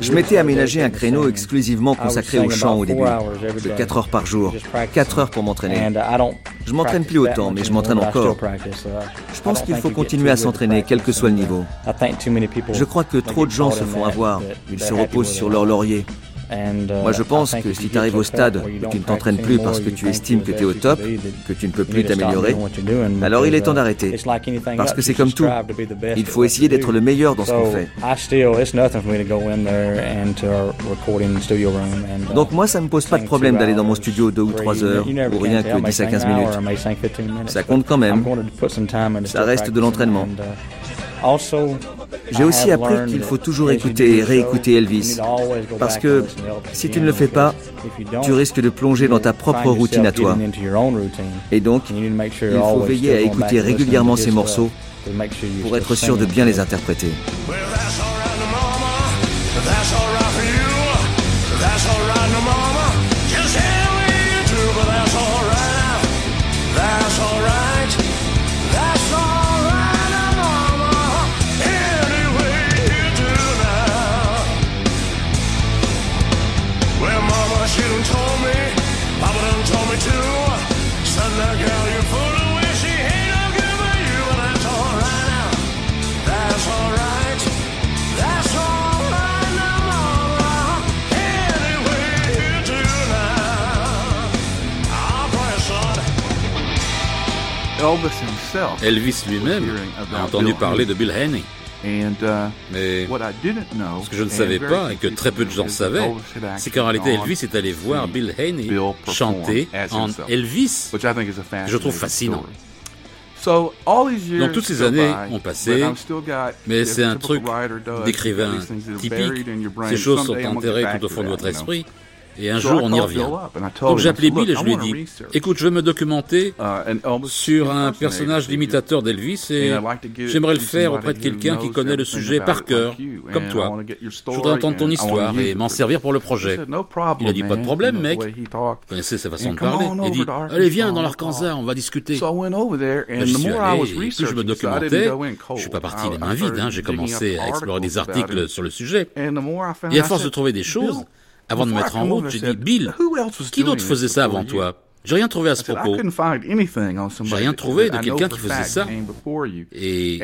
Speaker 7: Je m'étais aménagé un créneau exclusivement consacré au chant au début, de 4 heures par jour, 4 heures pour m'entraîner. Je m'entraîne plus autant, mais je m'entraîne encore. Je pense qu'il faut continuer à s'entraîner, quel que soit le niveau. Je crois que trop de gens se font avoir, ils se reposent sur leur laurier. Moi, je pense que si tu arrives au stade où tu ne t'entraînes plus parce que tu estimes que tu es au top, que tu ne peux plus t'améliorer, alors il est temps d'arrêter. Parce que c'est comme tout. Il faut essayer d'être le meilleur dans ce qu'on fait. Donc moi, ça ne me pose pas de problème d'aller dans mon studio deux ou trois heures, ou rien que 10 à 15 minutes. Ça compte quand même. Ça reste de l'entraînement. J'ai aussi appris qu'il faut toujours écouter et réécouter Elvis. Parce que si tu ne le fais pas, tu risques de plonger dans ta propre routine à toi. Et donc, il faut veiller à écouter régulièrement ces morceaux pour être sûr de bien les interpréter.
Speaker 4: Elvis lui-même a entendu parler de Bill Haney. Mais ce que je ne savais pas et que très peu de gens savaient, c'est qu'en réalité Elvis est allé voir Bill Haney chanter en Elvis, que je trouve fascinant. Donc toutes ces années ont passé, mais c'est un truc d'écrivain typique. Ces choses sont enterrées tout au fond de votre esprit. Et un jour, on y revient. Donc j'ai appelé Bill et je lui ai dit, écoute, je veux me documenter sur un personnage d'imitateur d'Elvis et j'aimerais le faire auprès de quelqu'un qui connaît le sujet par cœur, comme toi. Je voudrais entendre ton histoire et m'en servir pour le projet. Il a dit, pas de problème, mec. Vous connaissez sa façon de parler. Il dit, allez, viens dans l'Arkansas, on va discuter. Ben, je suis allé, et plus je me documentais, je suis pas parti les mains vides, hein, j'ai commencé à explorer des articles sur le sujet. Et à force de trouver des choses, avant de me mettre en route, j'ai dit Bill, qui d'autre faisait ça avant toi? J'ai rien trouvé à ce propos. J'ai rien trouvé de quelqu'un qui faisait ça. Et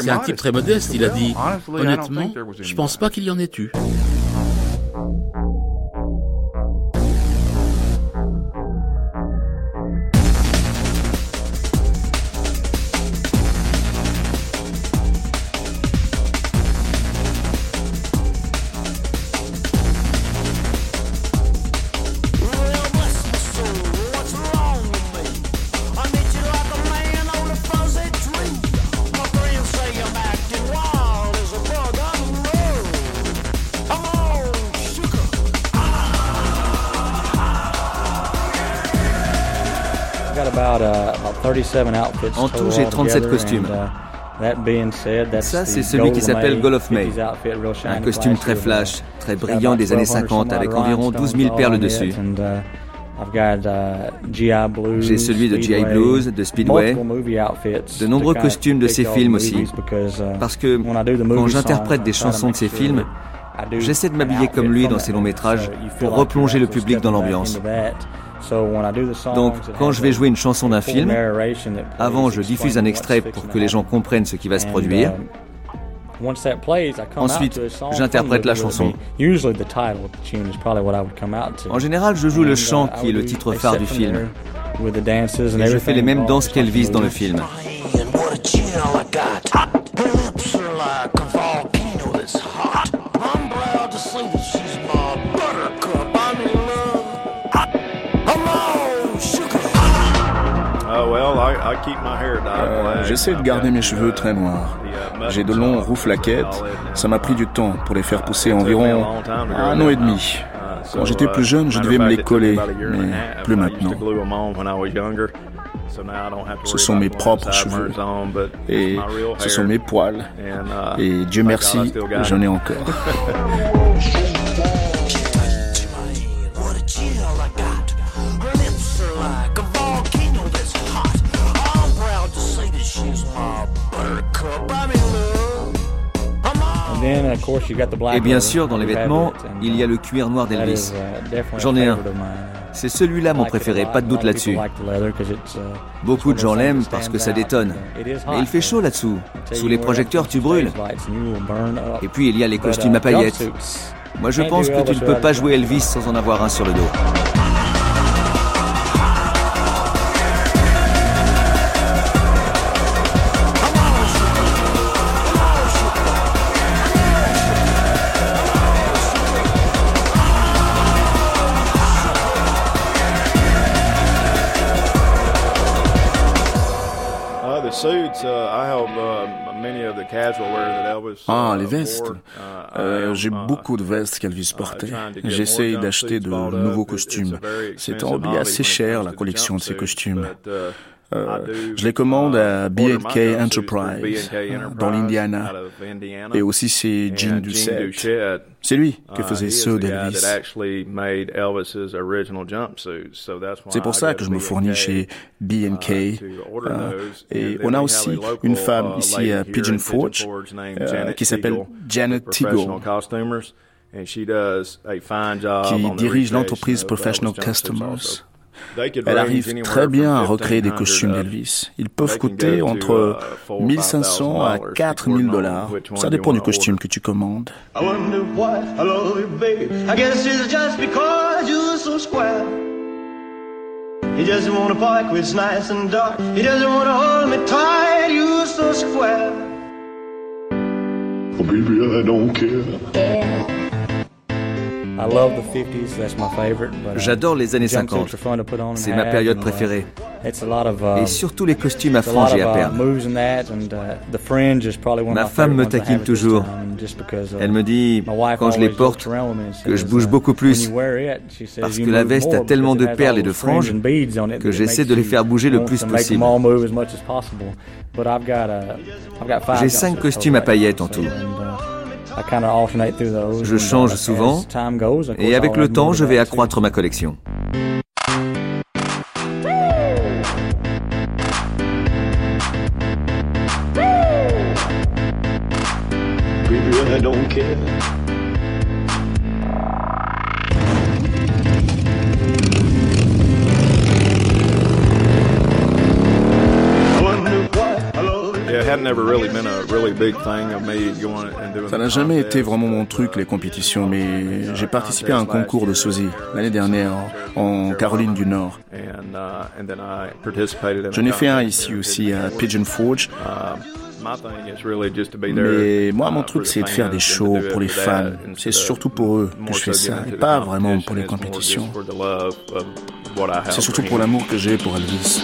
Speaker 4: c'est un type très modeste. Il a dit Honnêtement, je pense pas qu'il y en ait eu.
Speaker 7: En tout, j'ai 37 costumes. Ça, c'est celui qui s'appelle Goal of May. Un costume très flash, très brillant des années 50 avec environ 12 000 perles dessus. J'ai celui de G.I. Blues, de Speedway, de nombreux costumes de ces films aussi. Parce que quand j'interprète des chansons de ces films, j'essaie de m'habiller comme lui dans ces longs métrages pour replonger le public dans l'ambiance. Donc, quand je vais jouer une chanson d'un film, avant je diffuse un extrait pour que les gens comprennent ce qui va se produire. Ensuite, j'interprète la chanson. En général, je joue le chant qui est le titre phare du film. Et je fais les mêmes danses qu'Elvis dans le film.
Speaker 11: Euh, j'essaie de garder mes cheveux très noirs. J'ai de longs rouflaquettes. Ça m'a pris du temps pour les faire pousser environ un an et demi. Quand j'étais plus jeune, je devais me les coller, mais plus maintenant. Ce sont mes propres cheveux et ce sont mes poils. Et Dieu merci, j'en ai encore.
Speaker 7: Et bien sûr, dans les vêtements, il y a le cuir noir d'Elvis.
Speaker 11: Uh,
Speaker 7: J'en ai un. C'est celui-là mon préféré, pas de doute là-dessus.
Speaker 11: uh,
Speaker 7: Beaucoup de gens l'aiment parce que ça détonne. Mais il fait chaud là-dessous. Sous les projecteurs, tu brûles. Et puis il y a les costumes à paillettes. Moi je pense que tu ne peux pas jouer Elvis sans en avoir un sur le dos.
Speaker 11: Ah, les vestes. Euh, J'ai beaucoup de vestes qu'Elvis portait. J'essaye d'acheter de nouveaux costumes. C'est un hobby assez cher, la collection de ces costumes. Euh, je les commande à B&K Enterprise dans l'Indiana. et aussi c'est Gene Doucette. C'est lui qui faisait ceux d'Elvis. C'est pour ça que je me fournis chez B&K euh, et on a aussi une femme ici à Pigeon Forge euh, qui s'appelle Janet Tigo qui dirige l'entreprise Professional Customers. Elle arrive très bien à recréer des costumes d'Elvis. Ils peuvent coûter entre 1500 à 4000 dollars. Ça dépend du costume que tu commandes. He doesn't want a park where it's nice and dark. He doesn't want to hold me tight. You're so square. Baby, I don't care.
Speaker 7: J'adore les années 50. C'est ma période préférée. Et surtout les costumes à franges et à perles. Ma femme me taquine toujours. Elle me dit, quand je les porte, que je bouge beaucoup plus. Parce que la veste a tellement de perles et de franges que j'essaie de les faire bouger le plus possible. J'ai cinq costumes à paillettes en tout. Je change souvent. et avec le temps, je vais accroître ma collection.
Speaker 11: Ça n'a jamais été vraiment mon truc, les compétitions, mais j'ai participé à un concours de sosie l'année dernière en Caroline du Nord. J'en ai fait un ici aussi à Pigeon Forge. Mais moi, mon truc, c'est de faire des shows pour les fans. C'est surtout pour eux que je fais ça, et pas vraiment pour les compétitions. C'est surtout pour l'amour que j'ai pour Elvis.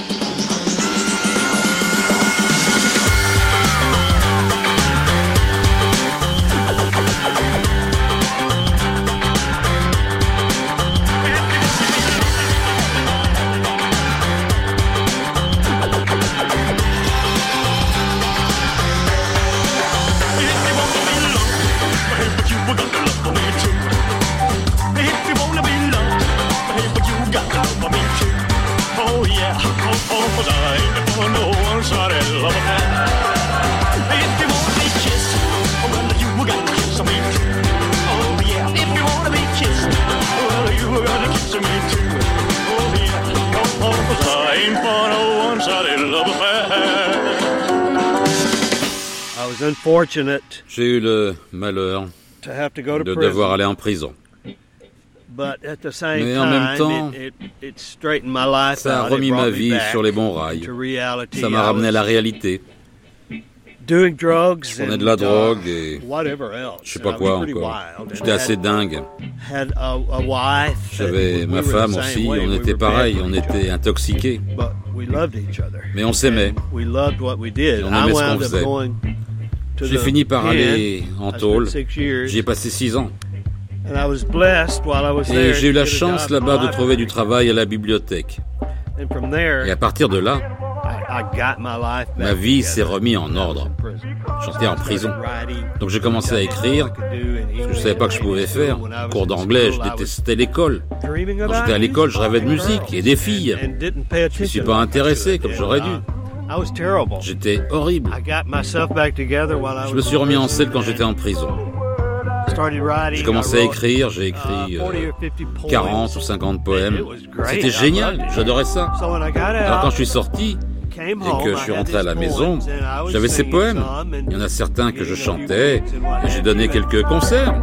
Speaker 4: J'ai eu le malheur
Speaker 3: to have to go to
Speaker 4: de
Speaker 3: prison.
Speaker 4: devoir aller en prison.
Speaker 3: But at the same
Speaker 4: Mais en même
Speaker 3: time,
Speaker 4: temps,
Speaker 3: it, it, it straightened my life
Speaker 4: Ça a remis ma vie sur les bons rails. Ça m'a ramené à la réalité.
Speaker 3: doing drugs
Speaker 4: Je prenais de la
Speaker 3: uh,
Speaker 4: drogue et je sais pas quoi encore. J'étais assez dingue. J'avais ma femme aussi, on était pareil, on était intoxiqués.
Speaker 3: But we loved each other.
Speaker 4: Mais on s'aimait.
Speaker 3: We loved what we did.
Speaker 4: Et on aimait ce qu'on faisait. J'ai fini par aller en tôle. J'y ai passé six ans. Et j'ai eu la chance là-bas de trouver du travail à la bibliothèque. Et à partir de là, ma vie s'est remise en ordre. J'étais en prison. Donc j'ai commencé à écrire, parce que je savais pas que je pouvais faire. Cours d'anglais, je détestais l'école. Quand j'étais à l'école, je rêvais de musique et des filles. Je me suis pas intéressé comme j'aurais dû.
Speaker 3: I was terrible.
Speaker 4: J'étais horrible.
Speaker 3: I got myself back together while I
Speaker 4: Je me
Speaker 3: was
Speaker 4: suis remis en selle quand
Speaker 3: and
Speaker 4: j'étais en prison. J'ai commencé à écrire, j'ai
Speaker 3: uh,
Speaker 4: écrit
Speaker 3: 40
Speaker 4: euh,
Speaker 3: or 50
Speaker 4: 40 ou
Speaker 3: poems.
Speaker 4: 50 poèmes. C'était génial, j'adorais ça. Alors quand je suis sorti et que je suis rentré à la maison, j'avais ces poèmes. Il y en a certains que je chantais et j'ai donné quelques concerts.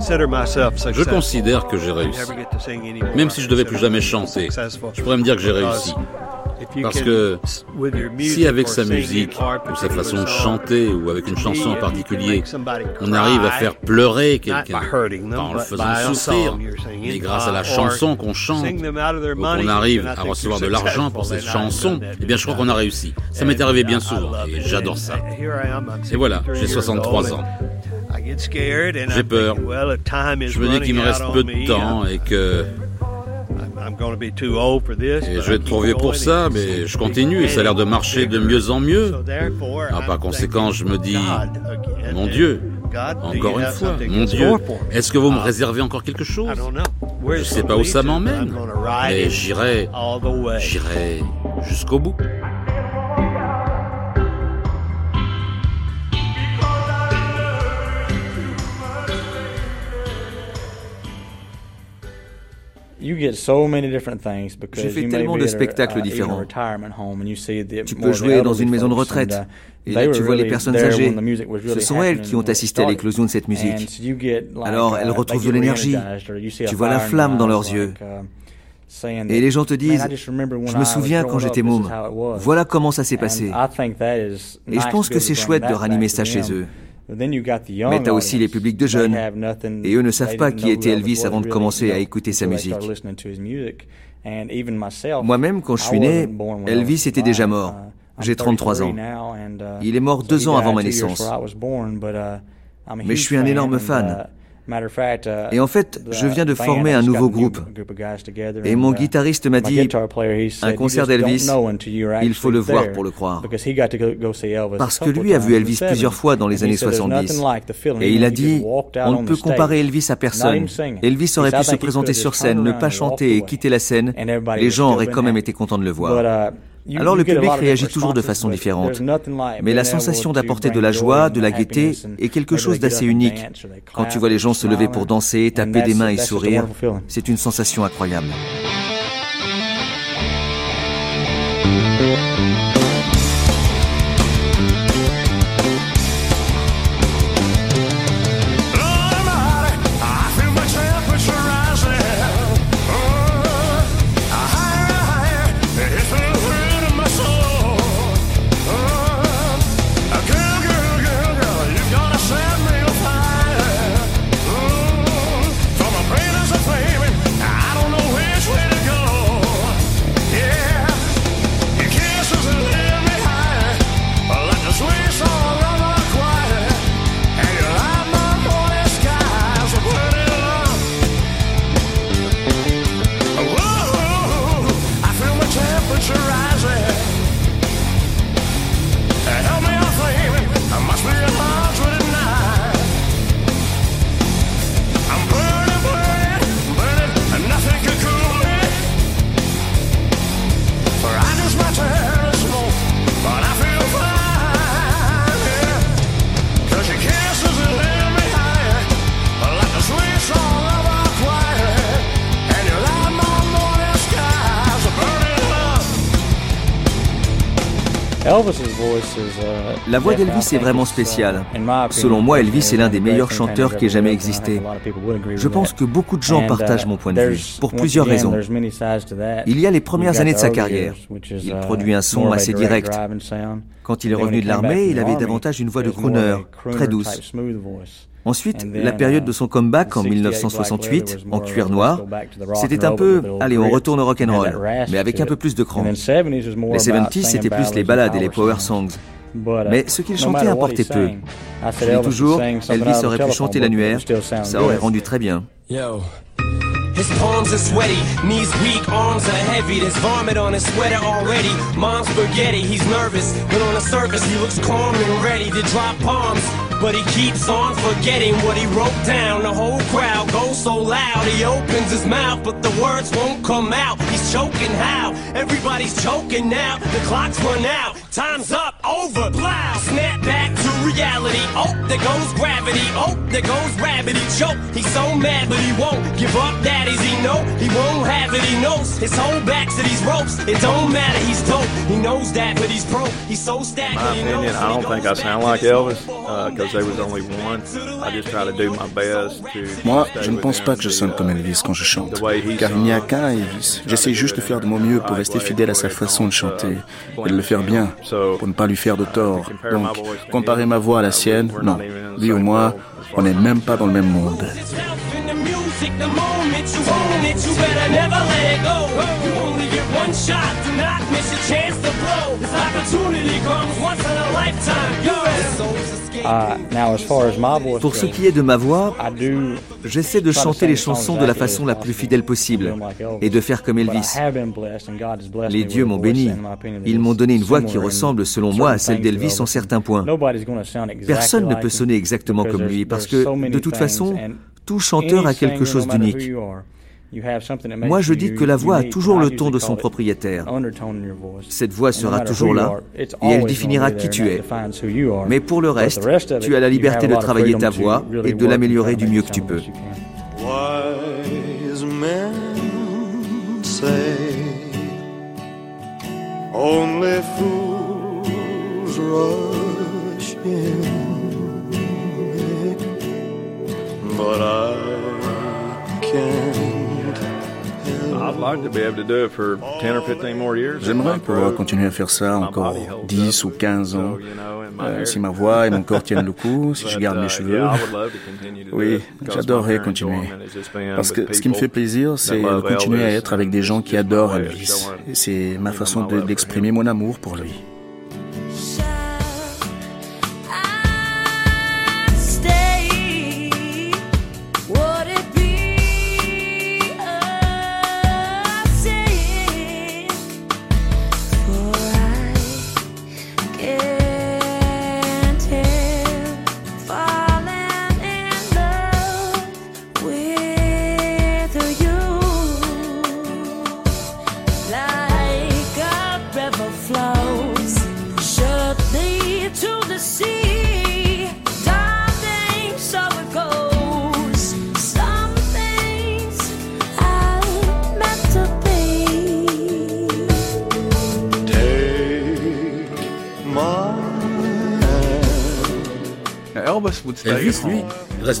Speaker 4: Je considère que j'ai réussi. Même si je devais plus jamais chanter, je pourrais me dire que j'ai réussi. Parce que si avec sa musique ou sa façon de chanter ou avec une chanson en particulier, on arrive à faire pleurer quelqu'un, pas en le faisant souffrir, mais grâce à la chanson qu'on chante, ou qu'on arrive à recevoir de l'argent pour cette chanson, eh bien je crois qu'on a réussi. Ça m'est arrivé bien souvent et j'adore ça. Et voilà,
Speaker 3: 63
Speaker 4: j'ai
Speaker 3: years
Speaker 4: 63
Speaker 3: old,
Speaker 4: ans. J'ai peur. Je me dis qu'il me reste peu de temps et que et je vais être trop vieux pour ça, mais je continue et ça a l'air de marcher de mieux en mieux. Alors, par conséquent, je me dis, mon Dieu, encore une fois, mon Dieu, est-ce que vous me
Speaker 3: Uh,
Speaker 4: réservez encore quelque chose? Je
Speaker 3: it's
Speaker 4: sais pas où ça m'emmène, mais j'irai, j'irai jusqu'au bout.
Speaker 7: J'ai fait tellement de spectacles
Speaker 6: uh,
Speaker 7: différents. Tu peux jouer dans une maison de retraite.
Speaker 6: uh,
Speaker 7: Et là, tu vois les personnes âgées. Ce sont elles qui ont assisté à l'éclosion de cette musique. Alors,
Speaker 6: uh,
Speaker 7: elles retrouvent
Speaker 6: they
Speaker 7: de l'énergie. Tu vois la flamme dans leurs yeux. Et les gens te
Speaker 6: "Man,
Speaker 7: disent,
Speaker 6: I just remember when
Speaker 7: je me souviens quand j'étais môme.
Speaker 6: how it was."
Speaker 7: Voilà comment ça s'est passé. Et je pense que c'est chouette de ranimer ça chez eux. Mais t'as aussi les publics de jeunes. Et eux ne savent pas qui était Elvis avant de commencer à écouter sa musique. Moi-même, quand je
Speaker 6: I
Speaker 7: suis né, Elvis était déjà mort.
Speaker 6: Uh,
Speaker 7: J'ai
Speaker 6: I'm
Speaker 7: 33 ans.
Speaker 6: 33 now, and, uh,
Speaker 7: Il est mort deux ans avant ma naissance.
Speaker 6: uh,
Speaker 7: Mais je suis un énorme fan.
Speaker 6: Uh, matter of fact, uh,
Speaker 7: Et en fait, je viens de
Speaker 6: band
Speaker 7: former un nouveau groupe. Et
Speaker 6: and,
Speaker 7: mon
Speaker 6: uh,
Speaker 7: guitariste m'a dit, un
Speaker 6: "You
Speaker 7: concert d'Elvis, il faut le voir
Speaker 6: there."
Speaker 7: pour le croire. Parce que lui a vu Elvis plusieurs
Speaker 6: 70s.
Speaker 7: fois dans les années
Speaker 6: said, "There's
Speaker 7: 70.
Speaker 6: nothing like the feeling
Speaker 7: Et il a dit, on ne peut comparer Elvis à personne. Elvis aurait pu
Speaker 6: "I
Speaker 7: se présenter sur scène, ne pas chanter et quitter la scène. Les gens auraient quand même été contents de le voir. Alors le public réagit toujours de façon différente. Mais la sensation d'apporter de la joie, de la gaieté est quelque chose d'assez unique. Quand tu vois les gens se lever pour danser, taper des mains et sourire, c'est une sensation incroyable. La voix d'Elvis est vraiment spéciale. Selon moi, Elvis est l'un des meilleurs chanteurs qui ait jamais existé. Je pense que beaucoup de gens partagent mon point de vue, pour plusieurs raisons. Il y a les premières années de sa carrière. Il produit un son assez direct. Quand il est revenu de l'armée, il avait davantage une voix de crooner, très douce. Ensuite, la période de son comeback en 1968, en cuir noir, c'était un peu, allez, on retourne au rock'n'roll, mais avec un peu plus de cran. Les 70s, c'était plus les ballades et les power songs. Mais ce qu'il chantait importait peu. Je dis toujours, Elvis aurait pu chanter l'annuaire, ça aurait rendu très bien.
Speaker 12: His palms are sweaty, knees weak, arms are heavy. There's vomit on his sweater already. Mom's spaghetti, he's nervous, but on the surface he looks calm and ready to drop bombs. But he keeps on forgetting what he wrote down. The whole crowd goes so loud. He opens his mouth, but the words won't come out. He's choking how? Everybody's choking now. The clock's run out. Time's up. Over. Snap back to reality. Oh, there goes gravity. Oh, there goes rabbit. He choke. He's so mad, but he won't give up. Daddies, he know he won't have it. He knows his whole back to these ropes. It don't matter. He's dope. He knows that, but he's broke. He's so stagnant.
Speaker 10: My opinion, I don't think I sound like Elvis because there was only one. I just try to do my best to.
Speaker 11: Moi, je ne pense pas que je sonne comme Elvis quand je chante, car il n'y a qu'un Elvis. J'essaie juste de faire de mon mieux pour rester fidèle à sa façon de chanter et de le faire bien, pour ne pas lui faire de tort. Donc, comparer ma voix à la sienne, non. Lui ou moi, on n'est même pas dans le même monde.
Speaker 7: Pour ce qui est de ma voix, j'essaie de chanter les chansons de la façon la plus fidèle possible et de faire comme Elvis. Les dieux m'ont béni. Ils m'ont donné une voix qui ressemble, selon moi, à celle d'Elvis en certains points. Personne ne peut sonner exactement comme lui parce que, de toute façon, tout chanteur a quelque chose d'unique. Moi, je dis que la voix a toujours le ton de son propriétaire. Cette voix sera toujours là et elle définira qui tu es. Mais pour le reste, tu as la liberté de travailler ta voix et de l'améliorer du mieux que tu peux.
Speaker 1: Wise men say only fools rush in, but I can't.
Speaker 11: J'aimerais pouvoir continuer à faire ça encore 10 ou 15 ans. Euh, si ma voix et mon corps tiennent le coup, si je garde mes cheveux. Oui, j'adorerais continuer. Parce que ce qui me fait plaisir, c'est de continuer à être avec des gens qui adorent Elvis. C'est ma façon d'exprimer mon amour pour lui.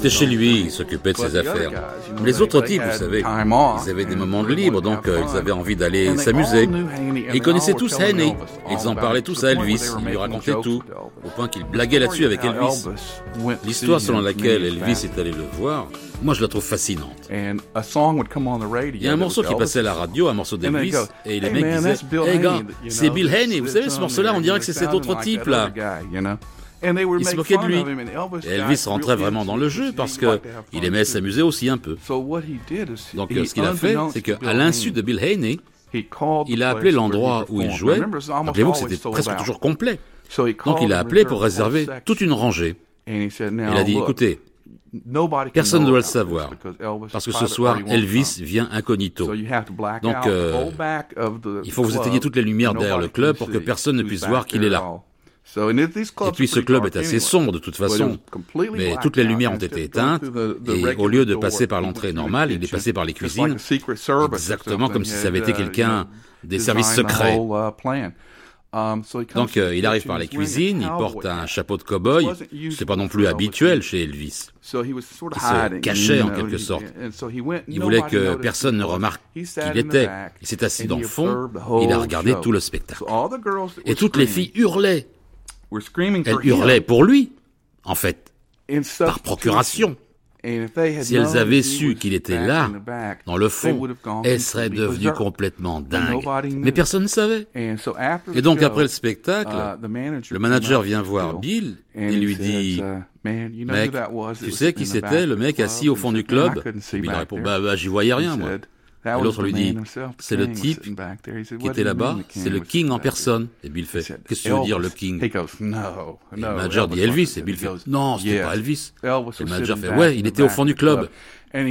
Speaker 4: Restait chez lui, il s'occupait de ses affaires. Mais les autres types, vous savez, ils avaient des moments de libre, donc euh, ils avaient envie d'aller s'amuser. Ils connaissaient tous Haney. Ils en parlaient tous à Elvis. Ils lui racontaient tout, au point qu'ils blaguaient là-dessus avec Elvis. L'histoire selon laquelle Elvis est allé le voir, moi je la trouve fascinante. Il y a un morceau qui passait à la radio, un morceau d'Elvis, et les mecs disaient Hey gars, c'est Bill Haney, vous savez ce morceau-là, on dirait que c'est cet autre type là. Ils se moquaient de lui. Et Elvis rentrait vraiment dans le jeu parce que il aimait s'amuser aussi un peu. Donc ce qu'il a fait, c'est qu'à l'insu de Bill Haney, il a appelé l'endroit où il jouait. Rappelez-vous que c'était presque toujours complet. Donc il a appelé pour réserver toute une rangée. Il a dit, écoutez, Personne ne doit le savoir, parce que ce soir, Elvis vient incognito. Donc, euh, il faut que vous éteigniez toutes les lumières derrière le club pour que personne ne puisse voir qu'il est là. Et puis ce club est assez sombre de toute façon, mais toutes les lumières ont été éteintes, et au lieu de passer par l'entrée normale, il est passé par les cuisines, exactement comme si ça avait été quelqu'un des services secrets. Donc euh, il arrive par la cuisine, il porte un chapeau de cow-boy. C'est pas non plus habituel chez Elvis. Il se cachait en quelque sorte. Il voulait que personne ne remarque qui il était. Il s'est assis dans le fond, il a regardé tout le spectacle. Et toutes les filles hurlaient. Elles hurlaient pour lui, en fait, par procuration. Si elles avaient su qu'il était là, dans le fond, elles seraient devenues complètement dingues. Mais personne ne savait. Et donc après le spectacle, le manager vient voir Bill et lui dit Mec, tu sais qui c'était, le mec assis au fond du club Bill répond Bah, bah j'y voyais rien, moi. Et l'autre lui dit, c'est le type qui était là-bas, c'est le King en personne. Et Bill fait, qu'est-ce que tu veux dire le King? Et le manager dit Elvis, et Bill fait, non, c'était pas Elvis. Et le manager fait, ouais, il était au fond du club. Et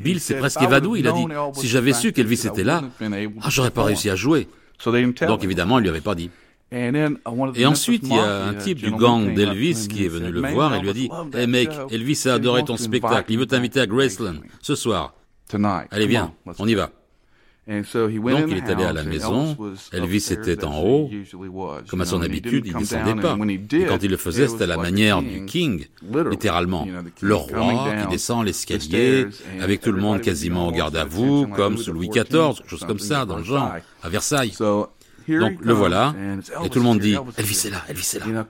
Speaker 4: Bill s'est presque évanoui, il a dit, si j'avais su qu'Elvis était là, ah, j'aurais pas réussi à jouer. Donc évidemment, il lui avait pas dit. Et ensuite, il y a un type du gang d'Elvis qui est venu le voir et lui a dit, hey mec, Elvis a adoré ton spectacle, il veut t'inviter à Graceland, ce soir. Allez, viens, on y va. Donc il est allé à la maison, Elvis était en haut, comme à son habitude, il descendait pas. Et quand il le faisait, c'était à la manière du King, littéralement. Le roi qui descend l'escalier, avec tout le monde quasiment au garde à vous, comme sous Louis XIV, quelque chose comme ça, dans le genre, à Versailles. Donc le voilà, et tout le monde dit, Elvis est là, Elvis est là.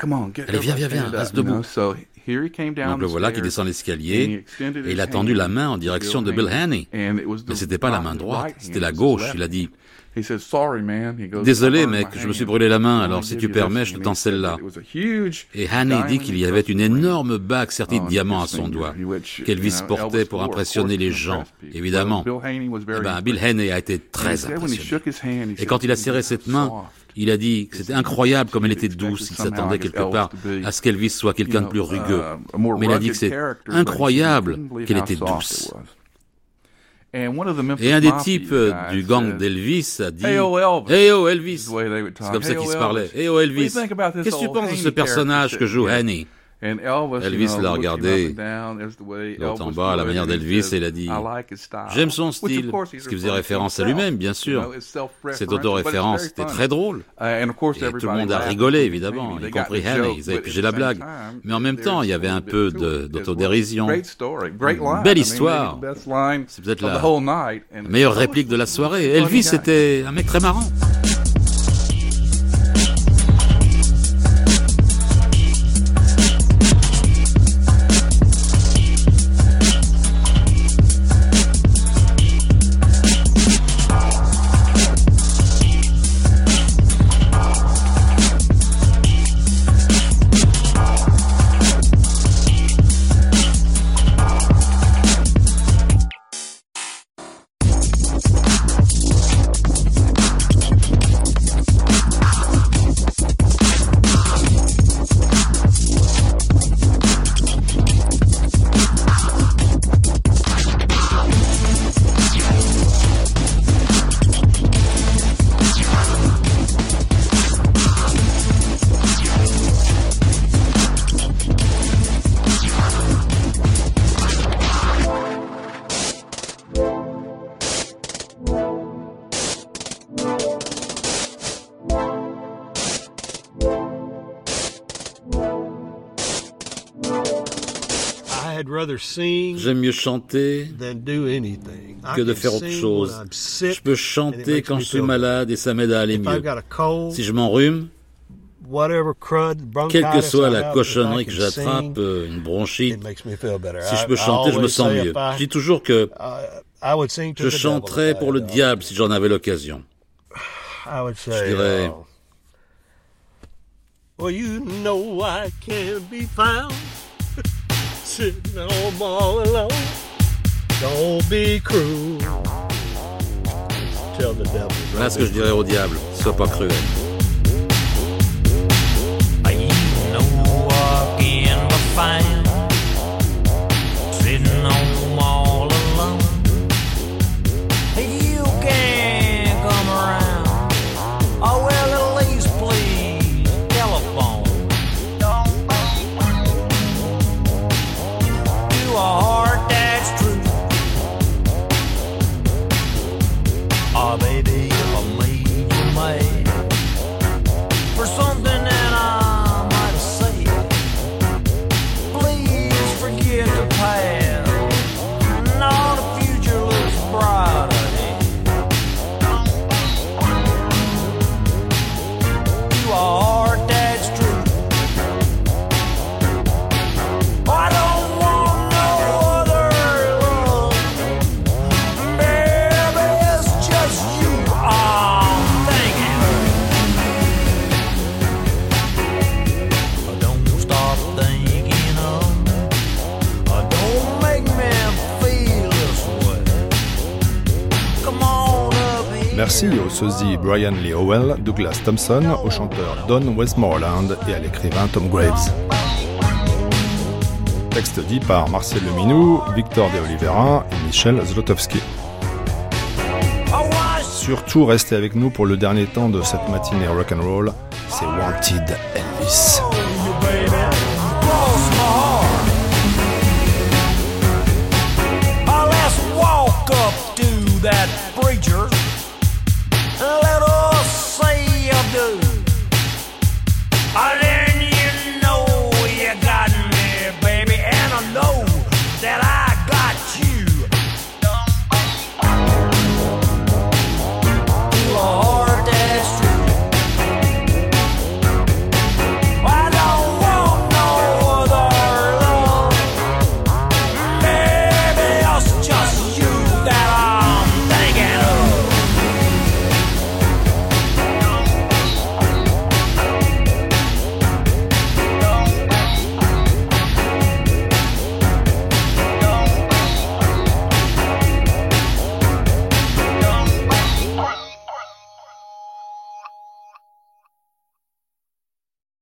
Speaker 4: Allez, viens, viens, viens, reste debout. Donc le voilà qui descend l'escalier et il a tendu la main en direction de Bill Haney. Mais c'était pas la main droite, c'était la gauche. Il a dit Désolé mec, je me suis brûlé la main, alors si tu permets, je te tends celle-là. Et Haney dit qu'il y avait une énorme bague sertie de diamants à son doigt, qu'Elvis portait pour impressionner les gens, évidemment. Eh ben, Bill Haney a été très impressionné. Et quand il a serré cette main, il a dit que c'était incroyable comme elle était douce. Il s'attendait quelque part à ce qu'Elvis soit quelqu'un de plus rugueux. Mais il a dit que c'est incroyable qu'elle était douce. Et un des types du gang d'Elvis a dit Hey oh Elvis C'est comme ça qu'il se parlait. Hey oh Elvis Qu'est-ce que tu penses de ce personnage que joue Annie Elvis l'a regardé l'autre en bas, à la manière d'Elvis, et il a dit J'aime son style, ce qui faisait référence à lui-même, bien sûr. Cette autoréférence était très drôle. Uh, et tout le monde a rigolé, évidemment, y compris Haney. Ils avaient pigé la blague. Mais en même temps, il y avait un peu d'autodérision. Belle histoire. C'est peut-être la meilleure réplique de la soirée. Elvis était un mec très marrant. J'aime mieux chanter que de faire autre chose. Je peux chanter quand je suis malade et ça m'aide à aller mieux. Si je m'enrhume, quelle que soit la cochonnerie que j'attrape, euh, une bronchite, si je peux chanter, je me sens mieux. Je dis toujours que je chanterais pour le diable si j'en avais l'occasion. Je dirais... Well, you know I can't be found. Sitting home all alone. Don't be cruel. Tell the devil. Voilà ce que je dirais au diable. Sois pas cruel. You know walking the fine, sitting home
Speaker 2: sosie Brian Lee Howell, Douglas Thompson, au chanteur Don Westmoreland et à l'écrivain Tom Graves. Texte dit par Marcel Leminou, Victor De Oliveira et Michel Zlotowski. Surtout restez avec nous pour le dernier temps de cette matinée rock'n'roll, c'est Wanted Elvis.